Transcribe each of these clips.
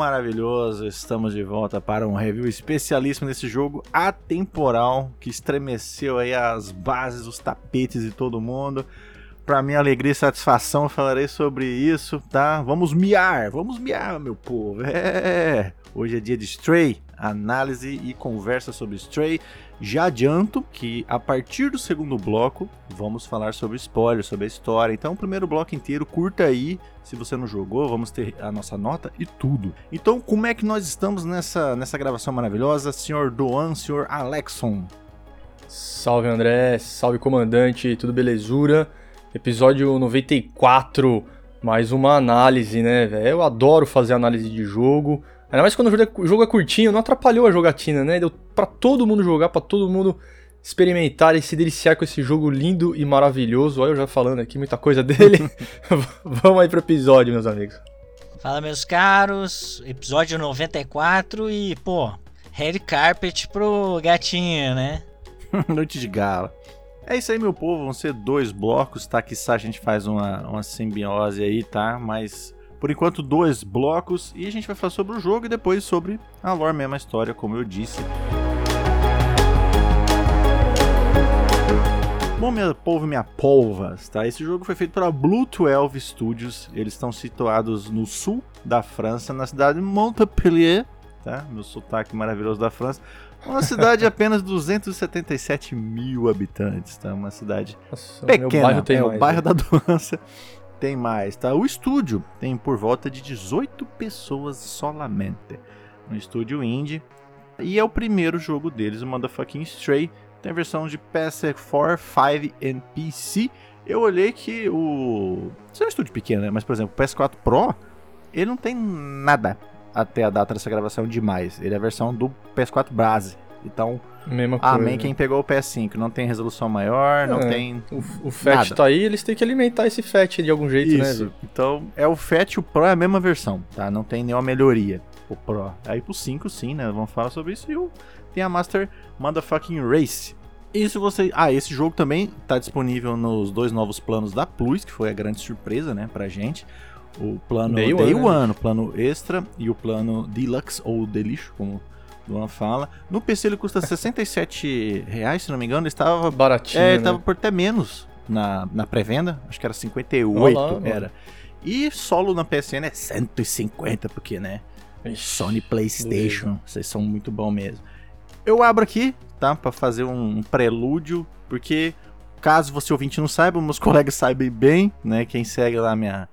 maravilhoso, estamos de volta para um review especialíssimo desse jogo atemporal que estremeceu aí as bases, os tapetes de todo mundo. Para minha alegria e satisfação, falarei sobre isso, tá? Vamos miar, vamos miar, meu povo. É. Hoje é dia de Stray, análise e conversa sobre Stray. Já adianto que a partir do segundo bloco vamos falar sobre spoilers, sobre a história. Então, o primeiro bloco inteiro, curta aí. Se você não jogou, vamos ter a nossa nota e tudo. Então, como é que nós estamos nessa, nessa gravação maravilhosa, senhor Doan, senhor Alexon? Salve André, salve comandante, tudo belezura? Episódio 94, mais uma análise, né? Eu adoro fazer análise de jogo. Ainda mais quando o jogo é curtinho, não atrapalhou a jogatina, né? Deu pra todo mundo jogar, pra todo mundo experimentar e se deliciar com esse jogo lindo e maravilhoso. Olha eu já falando aqui muita coisa dele. Vamos aí pro episódio, meus amigos. Fala, meus caros. Episódio 94 e, pô, red carpet pro gatinho, né? Noite de gala. É isso aí, meu povo. Vão ser dois blocos, tá? Que a gente faz uma, uma simbiose aí, tá? Mas por enquanto, dois blocos e a gente vai falar sobre o jogo e depois sobre a lore mesmo, a história, como eu disse. Bom, meu povo, minha polvas, tá? Esse jogo foi feito pela Blue 12 Studios. Eles estão situados no sul da França, na cidade de Montpellier, tá? Meu sotaque maravilhoso da França. Uma cidade de apenas 277 mil habitantes, tá? Uma cidade Nossa, pequena, é mais, o bairro né? da doença tem mais, tá? O estúdio tem por volta de 18 pessoas solamente. Um estúdio indie. E é o primeiro jogo deles, o Motherfucking Stray. Tem a versão de PS4, 5 e PC. Eu olhei que o. Isso é um estúdio pequeno, né? Mas, por exemplo, o PS4 Pro, ele não tem nada até a data dessa gravação demais. Ele é a versão do PS4 Base. Então, Mesma coisa. Amém quem pegou o PS5. Não tem resolução maior, não é, tem. O, o FAT nada. tá aí, eles têm que alimentar esse FAT de algum jeito, né, Isso. né? Então, é o FAT o Pro é a mesma versão, tá? Não tem nenhuma melhoria. O Pro. Aí pro 5, sim, né? Vamos falar sobre isso. E o, tem a Master Motherfucking Race. Isso você. Ah, esse jogo também tá disponível nos dois novos planos da Plus, que foi a grande surpresa, né, pra gente. O plano Day, Day One, One, né? o plano Extra e o plano Deluxe, ou Delixo, como Luan fala. No PC ele custa 67 reais, se não me engano. Ele estava baratinho. É, né? estava por até menos na, na pré-venda. Acho que era 58 Olá, era. E solo na PSN é 150, porque, né? Ixi, Sony PlayStation, vocês são muito bom mesmo. Eu abro aqui, tá? Para fazer um prelúdio, porque caso você ouvinte não saiba, meus colegas sabem bem, né? Quem segue lá minha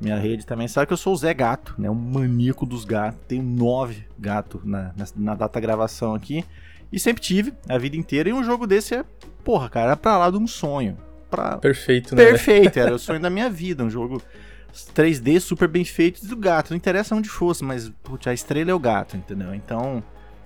minha rede também sabe que eu sou o Zé Gato, né? Um maníaco dos gatos. Tenho nove gatos na, na, na, data gravação aqui. E sempre tive a vida inteira. E um jogo desse é, porra, cara, é pra lá de um sonho. Pra... Perfeito, né? Perfeito, era o sonho da minha vida. Um jogo 3D super bem feito do gato. Não interessa onde fosse, mas putz, a estrela é o gato, entendeu? Então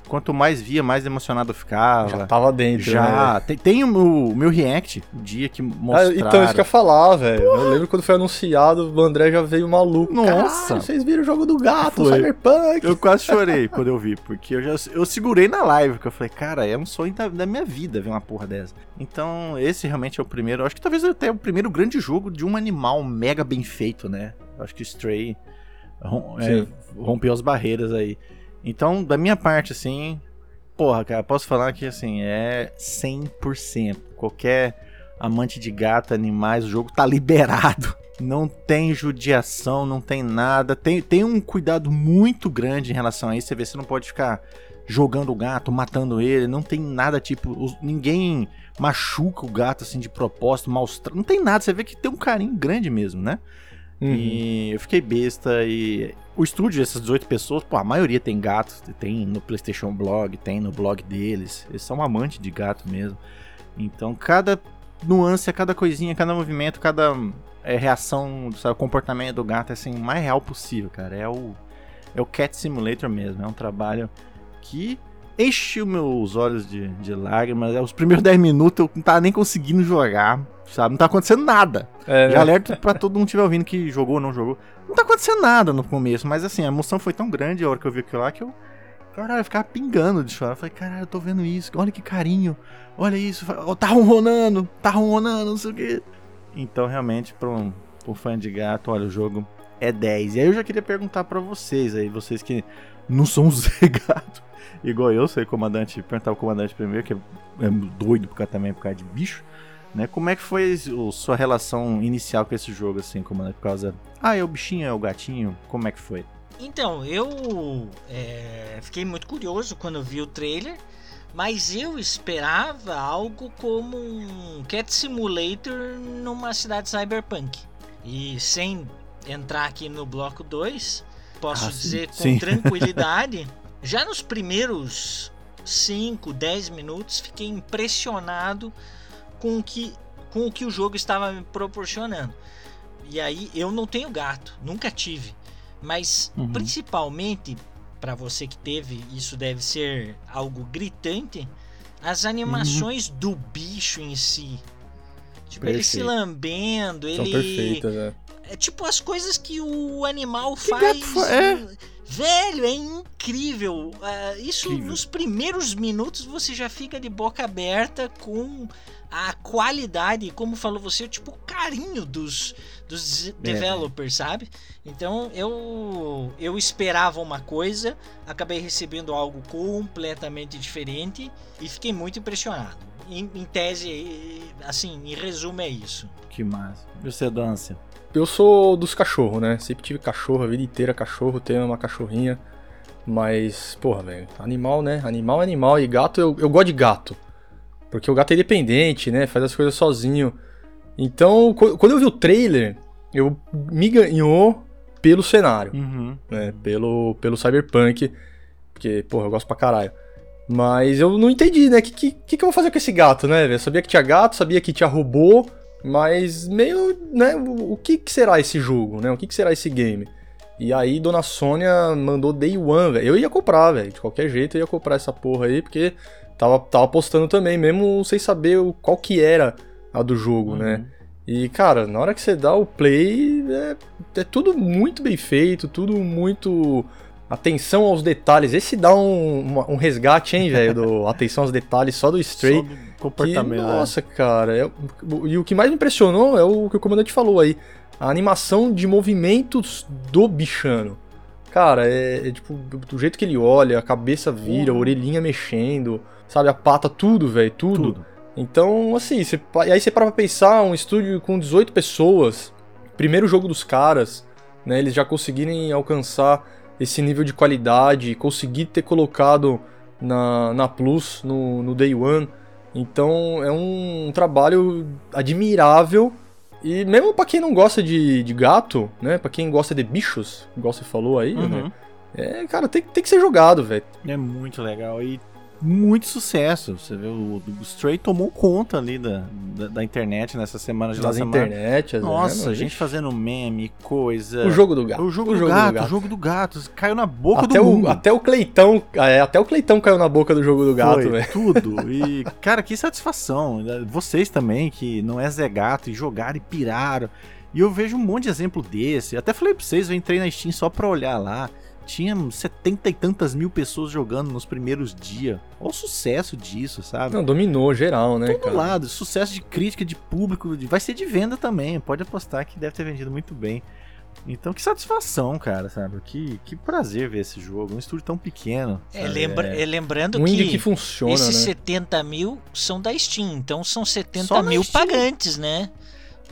quanto mais via, mais emocionado eu ficava. Já tava dentro, Já. Né? Tem, tem, o meu, react, o dia que mostraram. Ah, então, isso que eu ia falar, velho. Eu lembro quando foi anunciado, o André já veio maluco. Nossa! Caralho, vocês viram o jogo do gato, foi. Cyberpunk. Eu quase chorei quando eu vi, porque eu já eu segurei na live, porque eu falei, cara, é um sonho da, da minha vida ver uma porra dessa. Então, esse realmente é o primeiro, acho que talvez até o primeiro grande jogo de um animal mega bem feito, né? Acho que Stray é, rompeu as barreiras aí. Então, da minha parte, assim, porra, cara, posso falar que, assim, é 100%. Qualquer amante de gato, animais, o jogo tá liberado. Não tem judiação, não tem nada. Tem, tem um cuidado muito grande em relação a isso. Você vê, você não pode ficar jogando o gato, matando ele. Não tem nada tipo. Ninguém machuca o gato assim de propósito, maustra. Não tem nada. Você vê que tem um carinho grande mesmo, né? Uhum. E eu fiquei besta e o estúdio, essas 18 pessoas, pô, a maioria tem gato, tem no PlayStation Blog, tem no blog deles. Eles são amantes de gato mesmo. Então, cada nuance, cada coisinha, cada movimento, cada é, reação, sabe, comportamento do gato é assim, o mais real possível, cara. É o, é o Cat Simulator mesmo. É um trabalho que enche os meus olhos de, de lágrimas. Os primeiros 10 minutos eu não tava nem conseguindo jogar, sabe? Não tá acontecendo nada. É, né? Já alerto pra todo mundo que estiver ouvindo que jogou ou não jogou. Não tá acontecendo nada no começo, mas assim, a emoção foi tão grande a hora que eu vi aquilo lá que eu. Caralho, eu ficava pingando de chorar. Eu falei, caralho, eu tô vendo isso, olha que carinho, olha isso, tá ronronando, tá ronronando, não sei o quê. Então, realmente, pra um, pra um fã de gato, olha, o jogo é 10. E aí eu já queria perguntar para vocês aí, vocês que não são zegados, igual eu, sei comandante, perguntar o comandante primeiro, que é, é doido por também por causa de bicho. Né? Como é que foi a sua relação inicial com esse jogo, assim, comandante? Por causa. Ah, é o bichinho, é o gatinho? Como é que foi? Então, eu é, fiquei muito curioso quando vi o trailer, mas eu esperava algo como um Cat Simulator numa cidade cyberpunk. E sem entrar aqui no bloco 2, posso ah, dizer sim, com sim. tranquilidade, já nos primeiros 5, 10 minutos, fiquei impressionado com o que, com o, que o jogo estava me proporcionando. E aí eu não tenho gato, nunca tive. Mas uhum. principalmente para você que teve, isso deve ser algo gritante. As animações uhum. do bicho em si. Tipo, Perfeito. ele se lambendo, São ele. Perfeitas, é. É tipo as coisas que o animal que faz. É. Velho, é incrível. Uh, isso incrível. nos primeiros minutos você já fica de boca aberta com a qualidade, como falou você, tipo, o carinho dos, dos é, developers, sabe? Então eu eu esperava uma coisa, acabei recebendo algo completamente diferente e fiquei muito impressionado. Em, em tese, assim, em resumo é isso. Que massa. E você, Dância? Eu sou dos cachorros, né? Sempre tive cachorro a vida inteira, cachorro, tenho uma cachorrinha. Mas, porra, velho, animal, né? Animal é animal. E gato, eu, eu gosto de gato. Porque o gato é independente, né? Faz as coisas sozinho. Então, quando eu vi o trailer, eu me ganhou pelo cenário, uhum. né? Pelo, pelo cyberpunk, porque, porra, eu gosto pra caralho. Mas eu não entendi, né? O que, que, que, eu vou fazer com esse gato, né? Eu sabia que tinha gato, sabia que tinha robô, mas meio, né? O, que, que será esse jogo, né? O que, que será esse game? E aí, Dona Sônia mandou Day One, velho. Eu ia comprar, velho. De qualquer jeito, eu ia comprar essa porra aí, porque tava, tava postando também, mesmo sem saber qual que era a do jogo, né? uhum. né? E, cara, na hora que você dá o play, é, é tudo muito bem feito, tudo muito. Atenção aos detalhes. Esse dá um, um resgate, hein, velho? Atenção aos detalhes só do Stray. Só do comportamento. Que, é. nossa, cara. É, e o que mais me impressionou é o que o comandante falou aí. A animação de movimentos do bichano. Cara, é, é tipo, do jeito que ele olha, a cabeça vira, a orelhinha mexendo sabe? A pata, tudo, velho, tudo. tudo. Então, assim, e aí você para pra pensar, um estúdio com 18 pessoas, primeiro jogo dos caras, né? Eles já conseguirem alcançar esse nível de qualidade, conseguir ter colocado na, na Plus, no, no Day One. Então, é um, trabalho admirável. E mesmo para quem não gosta de, de gato, né? Pra quem gosta de bichos, igual você falou aí, uhum. né? É, cara, tem, tem que ser jogado, velho. É muito legal. E muito sucesso. Você vê, o, o Stray tomou conta ali da, da, da internet nessa semana de das internet, Nossa, né, gente fazendo meme, coisa. O jogo do gato. O jogo, o do, jogo gato, do, gato, o jogo do gato. Caiu na boca até do o, mundo. Até o Cleitão, é, até o Cleitão caiu na boca do jogo do gato, velho. Tudo. E, cara, que satisfação. Vocês também, que não é Zé Gato, e jogaram e piraram. E eu vejo um monte de exemplo desse. Até falei pra vocês, eu entrei na Steam só pra olhar lá tinha setenta e tantas mil pessoas jogando nos primeiros dias. Olha o sucesso disso, sabe? Não, dominou geral, né, Todo cara? lado. Sucesso de crítica, de público. Vai ser de venda também. Pode apostar que deve ter vendido muito bem. Então, que satisfação, cara, sabe? Que, que prazer ver esse jogo. Um estúdio tão pequeno. É, lembra, é... lembrando um que, que funciona, esses né? 70 mil são da Steam. Então, são 70 mil pagantes, né?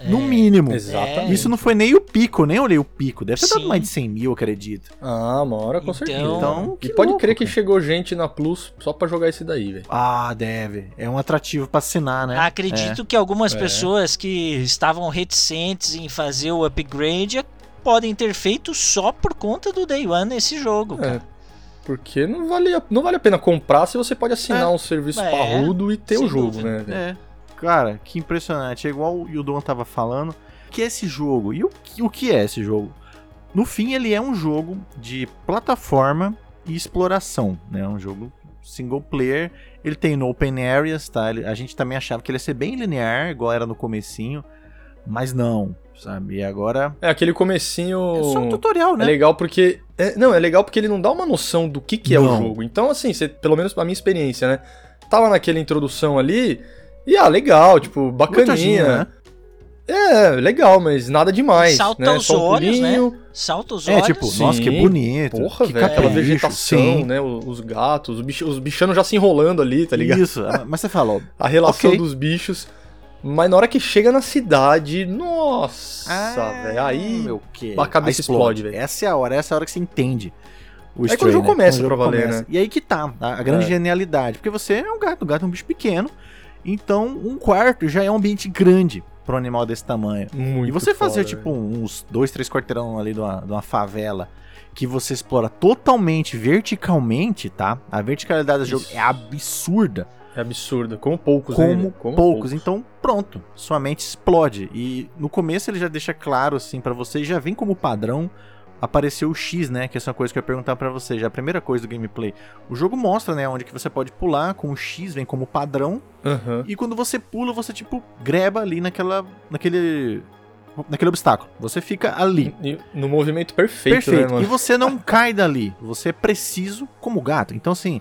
No é, mínimo. Exatamente. Isso não foi nem o pico, nem olhei o pico. Deve ter dado mais de 100 mil, acredito. Ah, uma hora com então, certeza. Então, e pode louco, crer que chegou gente na Plus só para jogar esse daí, velho. Ah, deve. É um atrativo para assinar, né? Acredito é. que algumas é. pessoas que estavam reticentes em fazer o upgrade podem ter feito só por conta do Day One nesse jogo, é. cara. Porque não vale, não vale a pena comprar se você pode assinar é. um serviço é. parrudo e ter o jogo, dúvida. né? Cara, que impressionante. É igual o Yudon tava falando. O que é esse jogo? E o, o que é esse jogo? No fim, ele é um jogo de plataforma e exploração, né? Um jogo single player. Ele tem no open areas, tá? Ele, a gente também achava que ele ia ser bem linear, igual era no comecinho, mas não, sabe? E agora é aquele comecinho. É só um tutorial, né? É legal porque é, não é legal porque ele não dá uma noção do que, que é o jogo. Então assim, você, pelo menos a minha experiência, né? Tava naquela introdução ali, e ah, legal, tipo, bacaninha. Né? É, legal, mas nada demais. Salta né? os Só um olhos, né? pulinho. Salta os É, olhos. tipo, Sim. nossa, que bonito. Porra, que velho, aquela capricho, vegetação, sim. né? Os, os gatos, os, bicho, os bichanos já se enrolando ali, tá ligado? Isso, mas você falou. A relação Ok. dos bichos. Mas na hora que chega na cidade, nossa, Ah, velho, aí. meu que a cabeça Aí explode, velho. Essa é a hora, essa é a hora que você entende. O Stray, quando o jogo né? começa Quando o pra jogo valer, começa. né? E aí que tá, a, a grande É. genialidade. Porque você é um gato, o gato é um bicho pequeno. Então, um quarto já é um ambiente grande para um animal desse tamanho. Muito e você fazer, foda, tipo, uns dois, três quarteirão ali de uma, de uma favela que você explora totalmente verticalmente, tá? A verticalidade do jogo Isso. é absurda. É absurdo. Como poucos, né? Como, Como poucos. Então, pronto. Sua mente explode. E no começo ele já deixa claro, assim, pra você, já vem como padrão apareceu o X, né? Que é uma coisa que eu ia perguntar pra você. Já a primeira coisa do gameplay. O jogo mostra, né? Onde que você pode pular com o X, vem como padrão. Aham. E quando você pula, você, tipo, greba ali naquela. naquele. naquele obstáculo. Você fica ali. E No movimento perfeito, Perfeito. né, e você não cai dali. Você é preciso como gato. Então, assim,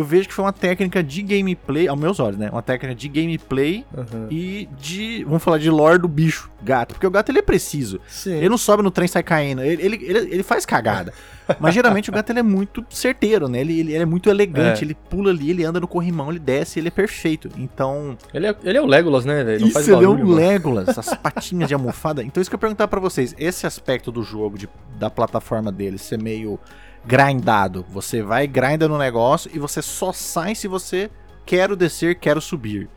eu vejo que foi uma técnica de gameplay, aos meus olhos, né? Uma técnica de gameplay Aham. e de. Vamos falar de lore do bicho, gato. Porque o gato ele é preciso. Sim. Ele não sobe no trem e sai caindo. Ele, ele, ele, ele faz cagada. Mas geralmente o gato ele é muito certeiro, né? Ele, ele, ele é muito elegante. É. Ele pula ali, ele anda no corrimão, ele desce, ele é perfeito. Então. Ele, é, ele é o Legolas, né? Não Isso, faz ele é barulho, um mano. Legolas, as patinhas de almofada. Então, isso que eu ia perguntar pra vocês: esse aspecto do jogo, de, da plataforma dele, ser meio grindado. Você vai, grinda no negócio e você só sai se você quero descer, quero subir.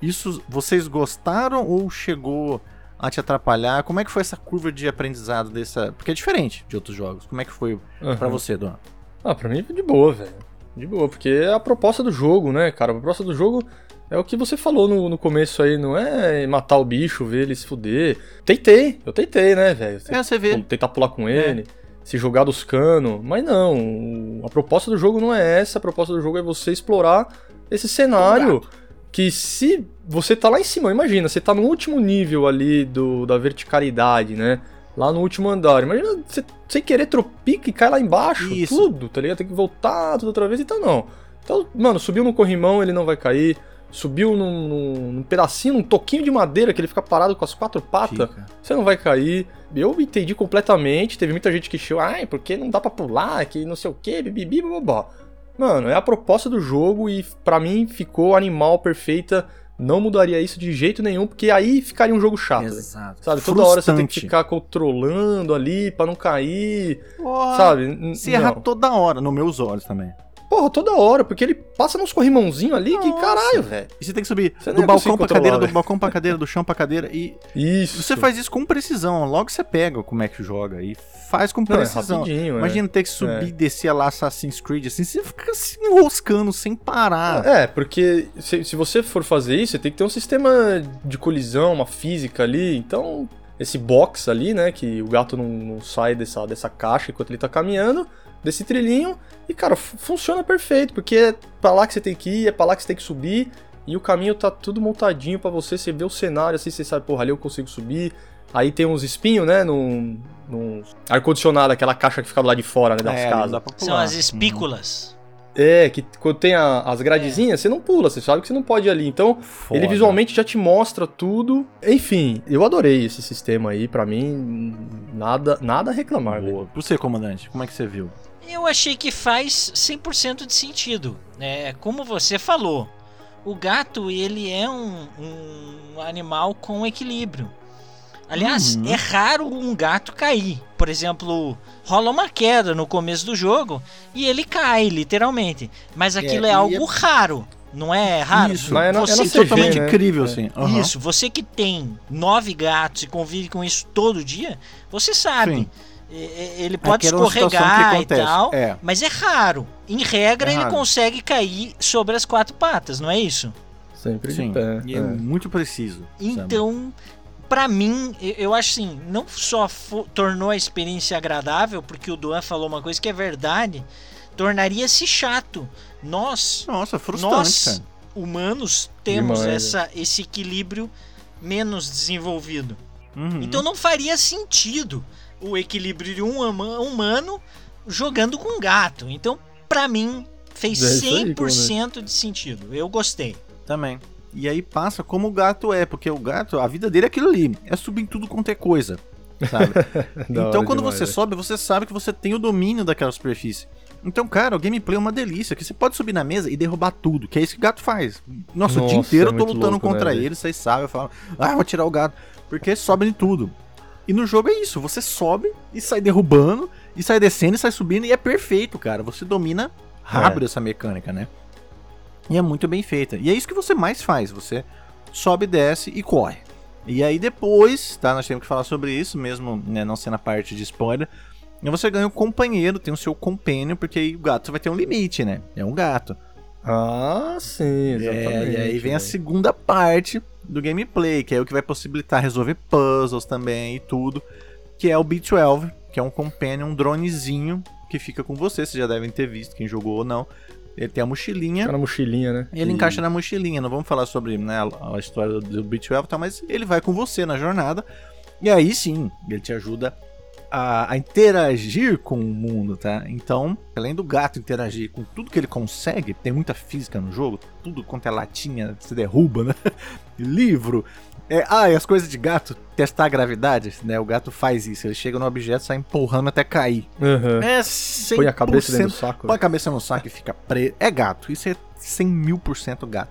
Isso vocês gostaram ou chegou a te atrapalhar? Como é que foi essa curva de aprendizado dessa. Porque é diferente de outros jogos. Como é que foi Aham. pra você, Dona? Ah, pra mim foi de boa, velho. De boa, porque é a proposta do jogo, né, cara? A proposta do jogo é o que você falou no, no começo aí, não é matar o bicho, ver ele se fuder. Tentei, eu tentei, né, velho? É, você vê. Tentar pular com ele, se jogar dos canos, mas não. A proposta do jogo não é essa, a proposta do jogo é você explorar esse cenário que se você tá lá em cima, imagina, você tá no último nível ali do, da verticalidade, né? Lá no último andar. Imagina você sem querer tropica e cai lá embaixo. Isso. Tudo, tá ligado? Tem que voltar tudo outra vez, então não. Então, mano, subiu no corrimão, ele não vai cair. Subiu num, num- num pedacinho, num toquinho de madeira que ele fica parado com as quatro patas, Fica. você não vai cair. Eu entendi completamente. Teve muita gente que chiou, ai, porque não dá pra pular, que não sei o que, bibibi, bababá. Mano, é a proposta do jogo e pra mim ficou animal perfeita. Não mudaria isso de jeito nenhum, porque aí ficaria um jogo chato. Exato. Sabe, toda hora você tem que ficar controlando ali pra não cair, Porra, sabe? Se não. erra toda hora, nos meus olhos também. Porra, toda hora, porque ele passa nos corrimãozinhos ali, que Nossa. caralho, velho. E você tem que subir Você do balcão pra cadeira, do velho. balcão pra cadeira, do chão pra cadeira. E Isso. você faz isso com precisão. Logo você pega como é que joga. E faz com Não, é precisão. é. Imagina ter que subir É. e descer lá Assassin's Creed assim, você fica se enroscando sem parar. É, porque se, se você for fazer isso, você tem que ter um sistema de colisão, uma física ali. Então, esse box ali, né, que o gato não, não sai dessa, dessa caixa enquanto ele tá caminhando, desse trilhinho. E, cara, fu- funciona perfeito, porque é pra lá que você tem que ir, é pra lá que você tem que subir. E o caminho tá tudo montadinho pra você, você vê o cenário assim, você sabe, porra, ali eu consigo subir. Aí tem uns espinhos, né, num, num ar-condicionado, aquela caixa que fica do lado de fora, né, das É, casas. São as espículas. É, que quando tem a- as gradezinhas, você não pula, você sabe que você não pode ir ali. Então, Foda. ele visualmente já te mostra tudo. Enfim, eu adorei esse sistema aí, pra mim, nada, nada a reclamar, velho. Boa. Pra você, comandante, como é que você viu? Eu achei que faz 100% de sentido. É, como você falou, o gato ele é um, um animal com equilíbrio. Aliás, Uhum. é raro um gato cair. Por exemplo, rola uma queda no começo do jogo e ele cai, literalmente. Mas aquilo é, e algo é- raro. Não é raro? Isso. É na- é Você na É totalmente né? incrível, É. assim. Aham. Isso, você que tem nove gatos e convive com isso todo dia, você sabe. Sim. É, é, Ele pode Aquela que escorregar e tal, É. mas é raro. Em regra, É ele raro. consegue cair sobre as quatro patas, não é isso? Sempre Sim. de pé. E é, é. muito preciso. Então, pra mim, eu- acho assim, não só tornou a experiência agradável, porque o Duan falou uma coisa que é verdade, tornaria-se chato. Nós, Nossa, frustrante, nós cara. humanos, temos Demais, essa, esse equilíbrio menos desenvolvido. Uhum. Então não faria sentido o equilíbrio de um humano jogando com um gato. Então, pra mim, fez É isso aí, 100% de sentido. Eu gostei. Também. E aí passa como o gato é, porque o gato, a vida dele é aquilo ali, é subir em tudo quanto é coisa, sabe? então quando demais, você sobe, você sabe que você tem o domínio daquela superfície. Então, cara, o gameplay é uma delícia, que você pode subir na mesa e derrubar tudo, que é isso que o gato faz. Nossa, Nossa o dia inteiro é eu tô lutando louco, contra né, ele, vocês sabem, eu falo, ah, vou tirar o gato, porque sobe em tudo. E no jogo é isso, você sobe e sai derrubando, e sai descendo e sai subindo, e é perfeito, cara. Você domina rápido é. essa mecânica, né? E é muito bem feita. E é isso que você mais faz, você sobe, desce e corre. E aí depois, tá? Nós temos que falar sobre isso, mesmo né, não sendo a parte de spoiler. E você ganha um companheiro, tem o seu companion, porque aí o gato vai ter um limite, né? É um gato. Ah, sim, exatamente. É, e aí vem a segunda parte do gameplay, que é o que vai possibilitar resolver puzzles também e tudo, que é o B12, que é um companion, um dronezinho que fica com você, vocês já devem ter visto, quem jogou ou não. Ele tem a mochilinha. Fica na mochilinha, né? Ele e... encaixa na mochilinha. Não vamos falar sobre né, a história do B12 e tal, mas ele vai com você na jornada. E aí sim, ele te ajuda a, a, interagir com o mundo, tá? Então, além do gato interagir com tudo que ele consegue, tem muita física no jogo, tudo quanto é latinha, se derruba, né? Livro. É, ah, e as coisas de gato, testar a gravidade, né? O gato faz isso, ele chega no objeto, sai empurrando até cair. Uhum. É 100%, Põe a cabeça dentro do saco. Põe a cabeça no saco e fica preso. É gato, isso é 100 mil por cento gato.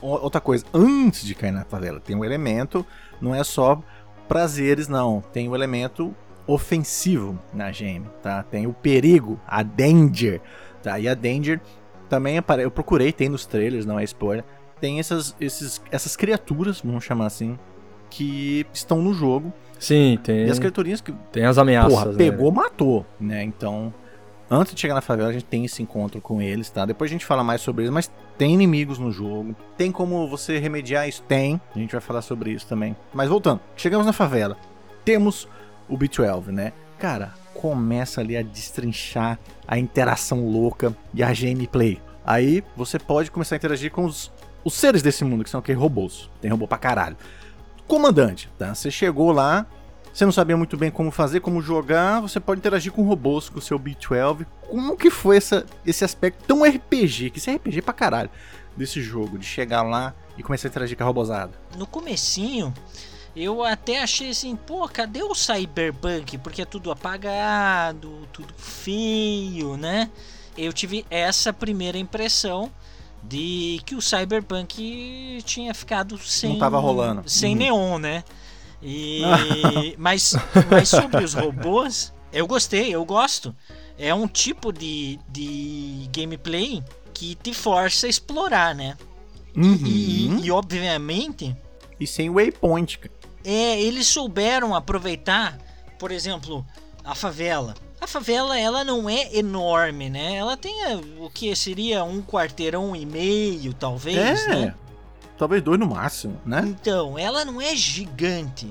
Outra coisa, antes de cair na favela, tem um elemento, não é só prazeres, não. Tem o um elemento ofensivo na GM, tá? Tem o perigo, a danger, tá? E a danger também aparece, eu procurei, tem nos trailers, não é spoiler. Tem essas, esses, essas criaturas, vamos chamar assim, que estão no jogo. Sim, tem. E as criaturinhas que. Tem as ameaças. Porra, pegou, né? matou, né? Então, antes de chegar na favela, a gente tem esse encontro com eles, tá? Depois a gente fala mais sobre eles, mas tem inimigos no jogo. Tem como você remediar isso? Tem. A gente vai falar sobre isso também. Mas voltando, chegamos na favela. Temos o B12, né? Cara, começa ali a destrinchar a interação louca e a gameplay. Aí você pode começar a interagir com os, os seres desse mundo, que são aqueles robôs. Tem robô pra caralho. Comandante, tá? Você chegou lá, você não sabia muito bem como fazer, como jogar, você pode interagir com robôs, com o seu B12. Como que foi essa, esse aspecto tão RPG, que isso é RPG pra caralho, desse jogo, de chegar lá e começar a interagir com a robozada? No comecinho, eu até achei assim, pô, cadê o Cyberpunk? Porque é tudo apagado, tudo feio, né? Eu tive essa primeira impressão de que o Cyberpunk tinha ficado sem não tava rolando. sem uhum. neon, né? E mas mas sobre os robôs, eu gostei, eu gosto. É um tipo de, de gameplay que te força a explorar, né? Uhum. E, e, e, obviamente. E sem waypoint. É, eles souberam aproveitar, por exemplo, a favela. A favela ela não é enorme, né? Ela tem eh, o que seria um quarteirão e meio, talvez, é, né? Talvez dois no máximo, né? Então, ela não é gigante.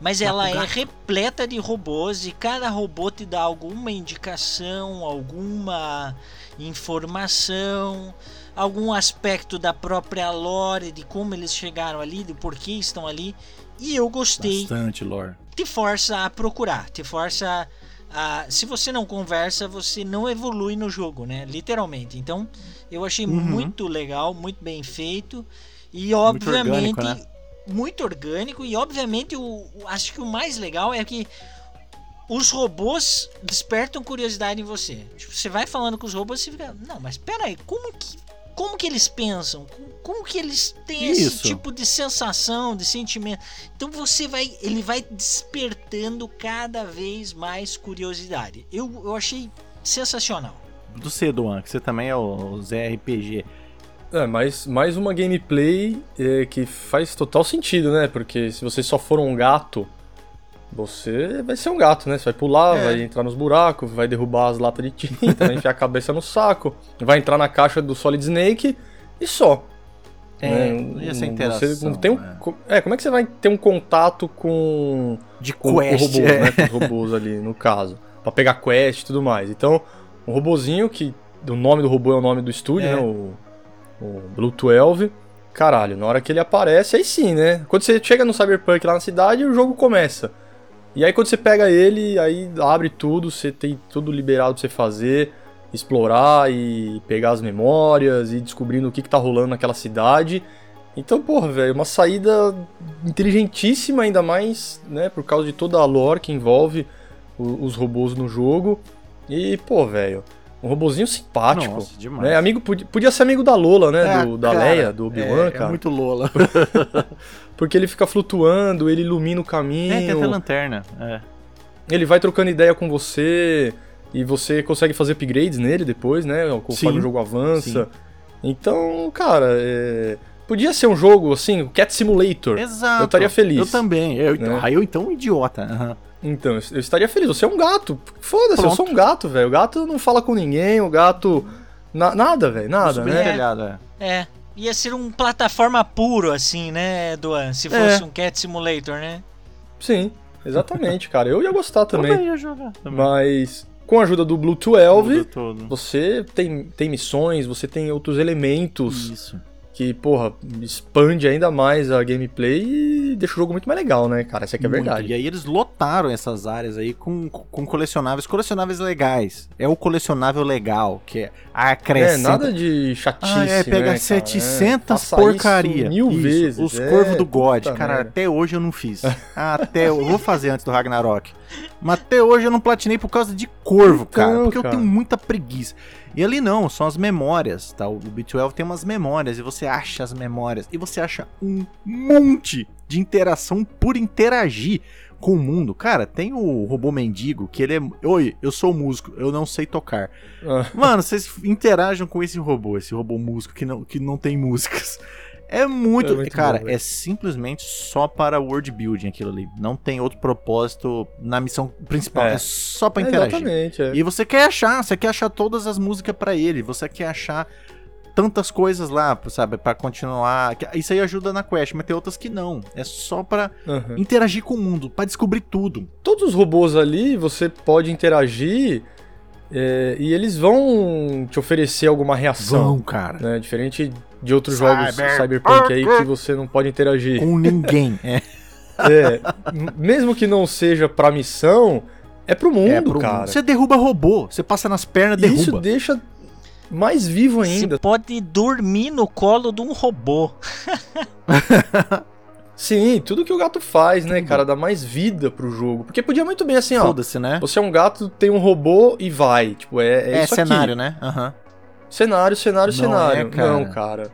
Mas ela é repleta de robôs e cada robô te dá alguma indicação, alguma informação, algum aspecto da própria lore, de como eles chegaram ali, de por que estão ali. E eu gostei. Bastante lore. Te força a procurar, te força a. Se você não conversa, você não evolui no jogo, né? Literalmente. Então, eu achei uhum. muito legal, muito bem feito. E obviamente. Muito orgânico, né? muito orgânico e obviamente o, acho que o mais legal é que os robôs despertam curiosidade em você. Tipo, você vai falando com os robôs e fica, não, mas pera aí, como que como que eles pensam, como que eles têm Isso. esse tipo de sensação, de sentimento. Então você vai, ele vai despertando cada vez mais curiosidade. Eu, eu achei sensacional. Do Cedoan, que você também é o ZRPG. É, mais, mais uma gameplay é, que faz total sentido, né? Porque se você só for um gato você vai ser um gato, né? Você vai pular, é. vai entrar nos buracos, vai derrubar as latas de tinta, vai enfiar a cabeça no saco, vai entrar na caixa do Solid Snake e só. É, né? essa interação. Você não tem um, é. é. como é que você vai ter um contato com. De com, quest, com robôs, é. né? Com os robôs ali, no caso. Pra pegar quest e tudo mais. Então, um robozinho que. O nome do robô é o nome do estúdio, é. né? O, o Blue 12. Caralho, na hora que ele aparece, aí sim, né? Quando você chega no Cyberpunk lá na cidade, o jogo começa. E aí quando você pega ele, aí abre tudo, você tem tudo liberado pra você fazer, explorar e pegar as memórias e descobrindo o que, que tá rolando naquela cidade. Então, porra, velho, uma saída inteligentíssima, ainda mais, né, por causa de toda a lore que envolve os robôs no jogo. E, pô, velho, um robozinho simpático. Nossa, demais. Né? Amigo, podia, podia ser amigo da Lola, né? É, do, da cara, Leia, do Obi-Wan, é, cara. É muito Lola. Porque ele fica flutuando, ele ilumina o É, tem até caminho, lanterna. É. ele vai trocando ideia com você, e você consegue fazer upgrades nele depois, né? Conforme Sim, o jogo avança. sim. Então, cara, é, podia ser um jogo assim, Cat Simulator. Exato. Eu estaria feliz. Eu também. Eu, Né? Aí eu então um idiota. Aham. Então, eu eu estaria feliz. Você é um gato. Foda-se, eu sou um gato, velho. O gato não fala com ninguém, o gato. na- nada, velho, nada, Subi né? telhado, é. É. Ia ser um plataforma puro, assim, né, Duan? Se É. fosse um Cat Simulator, né? Sim, exatamente, cara. Eu ia gostar também. Também ia jogar. Também. Mas com a ajuda do Blue 12, Muda tudo. você tem, tem missões, você tem outros elementos Isso. Que, porra, expande ainda mais a gameplay e deixa o jogo muito mais legal, né, cara? Essa aqui é Muito. verdade. E aí eles lotaram essas áreas aí com, com colecionáveis, colecionáveis legais. É o colecionável legal, que é É, acrescenta. nada de chatice, Ah, é, pega né, cara? 700 É, faça porcaria. isso mil Isso, vezes. Os é, corvos do God. Cara, merda. até hoje eu não fiz. Até eu vou fazer antes do Ragnarok. Mas até hoje eu não platinei por causa de corvo, Então, cara. Porque cara. eu tenho muita preguiça. E ali não, são as memórias, tá? O B12 tem umas memórias e você acha as memórias. E você acha um monte de interação por interagir com o mundo. Cara, tem o robô mendigo, que ele é. Oi, eu sou músico, eu não sei tocar. Ah, Mano, vocês interajam com esse robô, esse robô músico que não, que não tem músicas. É muito. É muito cara, bom, é simplesmente só para world building aquilo ali. Não tem outro propósito na missão principal. É, É. só pra interagir. Exatamente, é. E você quer achar, você quer achar todas as músicas pra ele, você quer achar tantas coisas lá, sabe, Pra continuar. Isso aí ajuda na quest, mas tem outras que não. É só pra Aham. interagir com o mundo, pra descobrir tudo. Todos os robôs ali, você pode interagir é, e eles vão te oferecer alguma reação. Vão, cara. Né? Diferente de outros jogos Cyber- cyberpunk aí que você não pode interagir. Com ninguém. É, É, mesmo que não seja pra missão, é pro mundo, é pro cara. mundo. Você derruba robô, você passa nas pernas, E Isso derruba. deixa mais vivo ainda. Você pode dormir no colo de um robô. Sim, tudo que o gato faz, né, cara, dá mais vida pro jogo. Porque podia muito bem assim, ó. Foda-se, né? Você é um gato, tem um robô e vai. Tipo, é, é, É, isso cenário, aqui. né? Aham. Cenário, cenário, Não cenário. é, cara. Não, cara.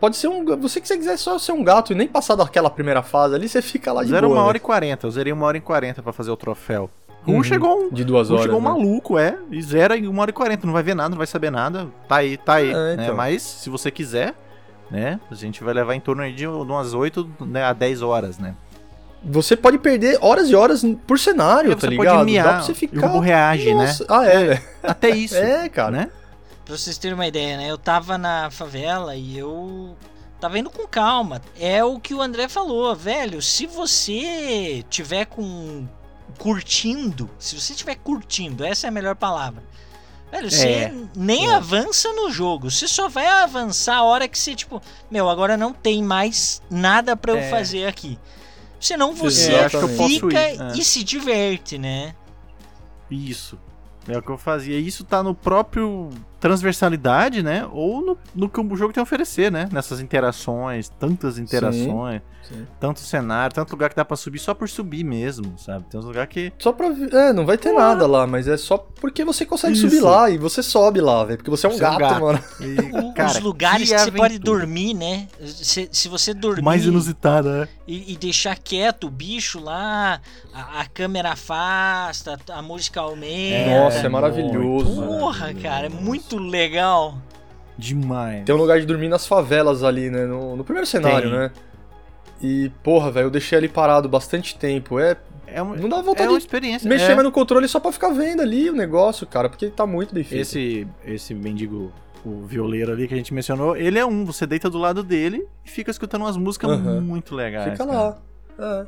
Pode ser um. Você que você quiser só ser um gato e nem passar daquela primeira fase ali, você fica lá de Zero boa. uma né? hora e quarenta. Eu zerei uma hora e quarenta pra fazer o troféu. Um Uhum. chegou um. De duas Um horas. chegou um né? maluco, é, e zera em uma hora e quarenta, não vai ver nada, não vai saber nada, tá aí, tá aí, É, né? então. Mas, se você quiser, né, a gente vai levar em torno aí de umas 8 né, a 10 horas, né? Você pode perder horas e horas por cenário, E tá você ligado? pode Dá miar, pra você o ficar. robô reage, Nossa, Ah, é, né? Até isso, É, cara. né? Pra vocês terem uma ideia, né? Eu tava na favela e eu tava indo com calma. É o que o André falou, velho. Se você tiver com. curtindo, se você tiver curtindo, essa é a melhor palavra. Velho, você É. nem É. avança no jogo. Você só vai avançar a hora que você, tipo, meu, agora não tem mais nada pra eu É. fazer aqui. Senão você É, eu fica é. e se diverte, né? Isso. É o que eu fazia. Isso tá no próprio transversalidade, né? Ou no, no que o jogo tem a oferecer, né? Nessas interações, tantas interações, sim. tanto cenário, tanto lugar que dá pra subir só por subir mesmo, sabe? Tem uns lugares que. Só pra. ver- É, não vai ter nada lá, mas é só porque você consegue Isso. subir lá e você sobe lá, velho. Porque você é um Você é um gato, gato. mano. e, cara, Os lugares que, que você pode dormir, né? Se, se você dormir Mais inusitada, né? e, e deixar quieto o bicho lá, a, a câmera afasta, a música aumenta. Nossa, é maravilhoso. Porra, cara, é muito legal. Demais. Tem um lugar de dormir nas favelas ali, né? No, no primeiro cenário, Tem. né? E, porra, velho, eu deixei ali parado bastante tempo. É, É uma, não dá é vontade uma de experiência. mexer é. mais no controle só pra ficar vendo ali o negócio, cara, porque tá muito bem feito. Esse, esse mendigo, o violeiro ali que a gente mencionou, ele é um. Você deita do lado dele e fica escutando umas músicas Aham. muito legais. Fica cara.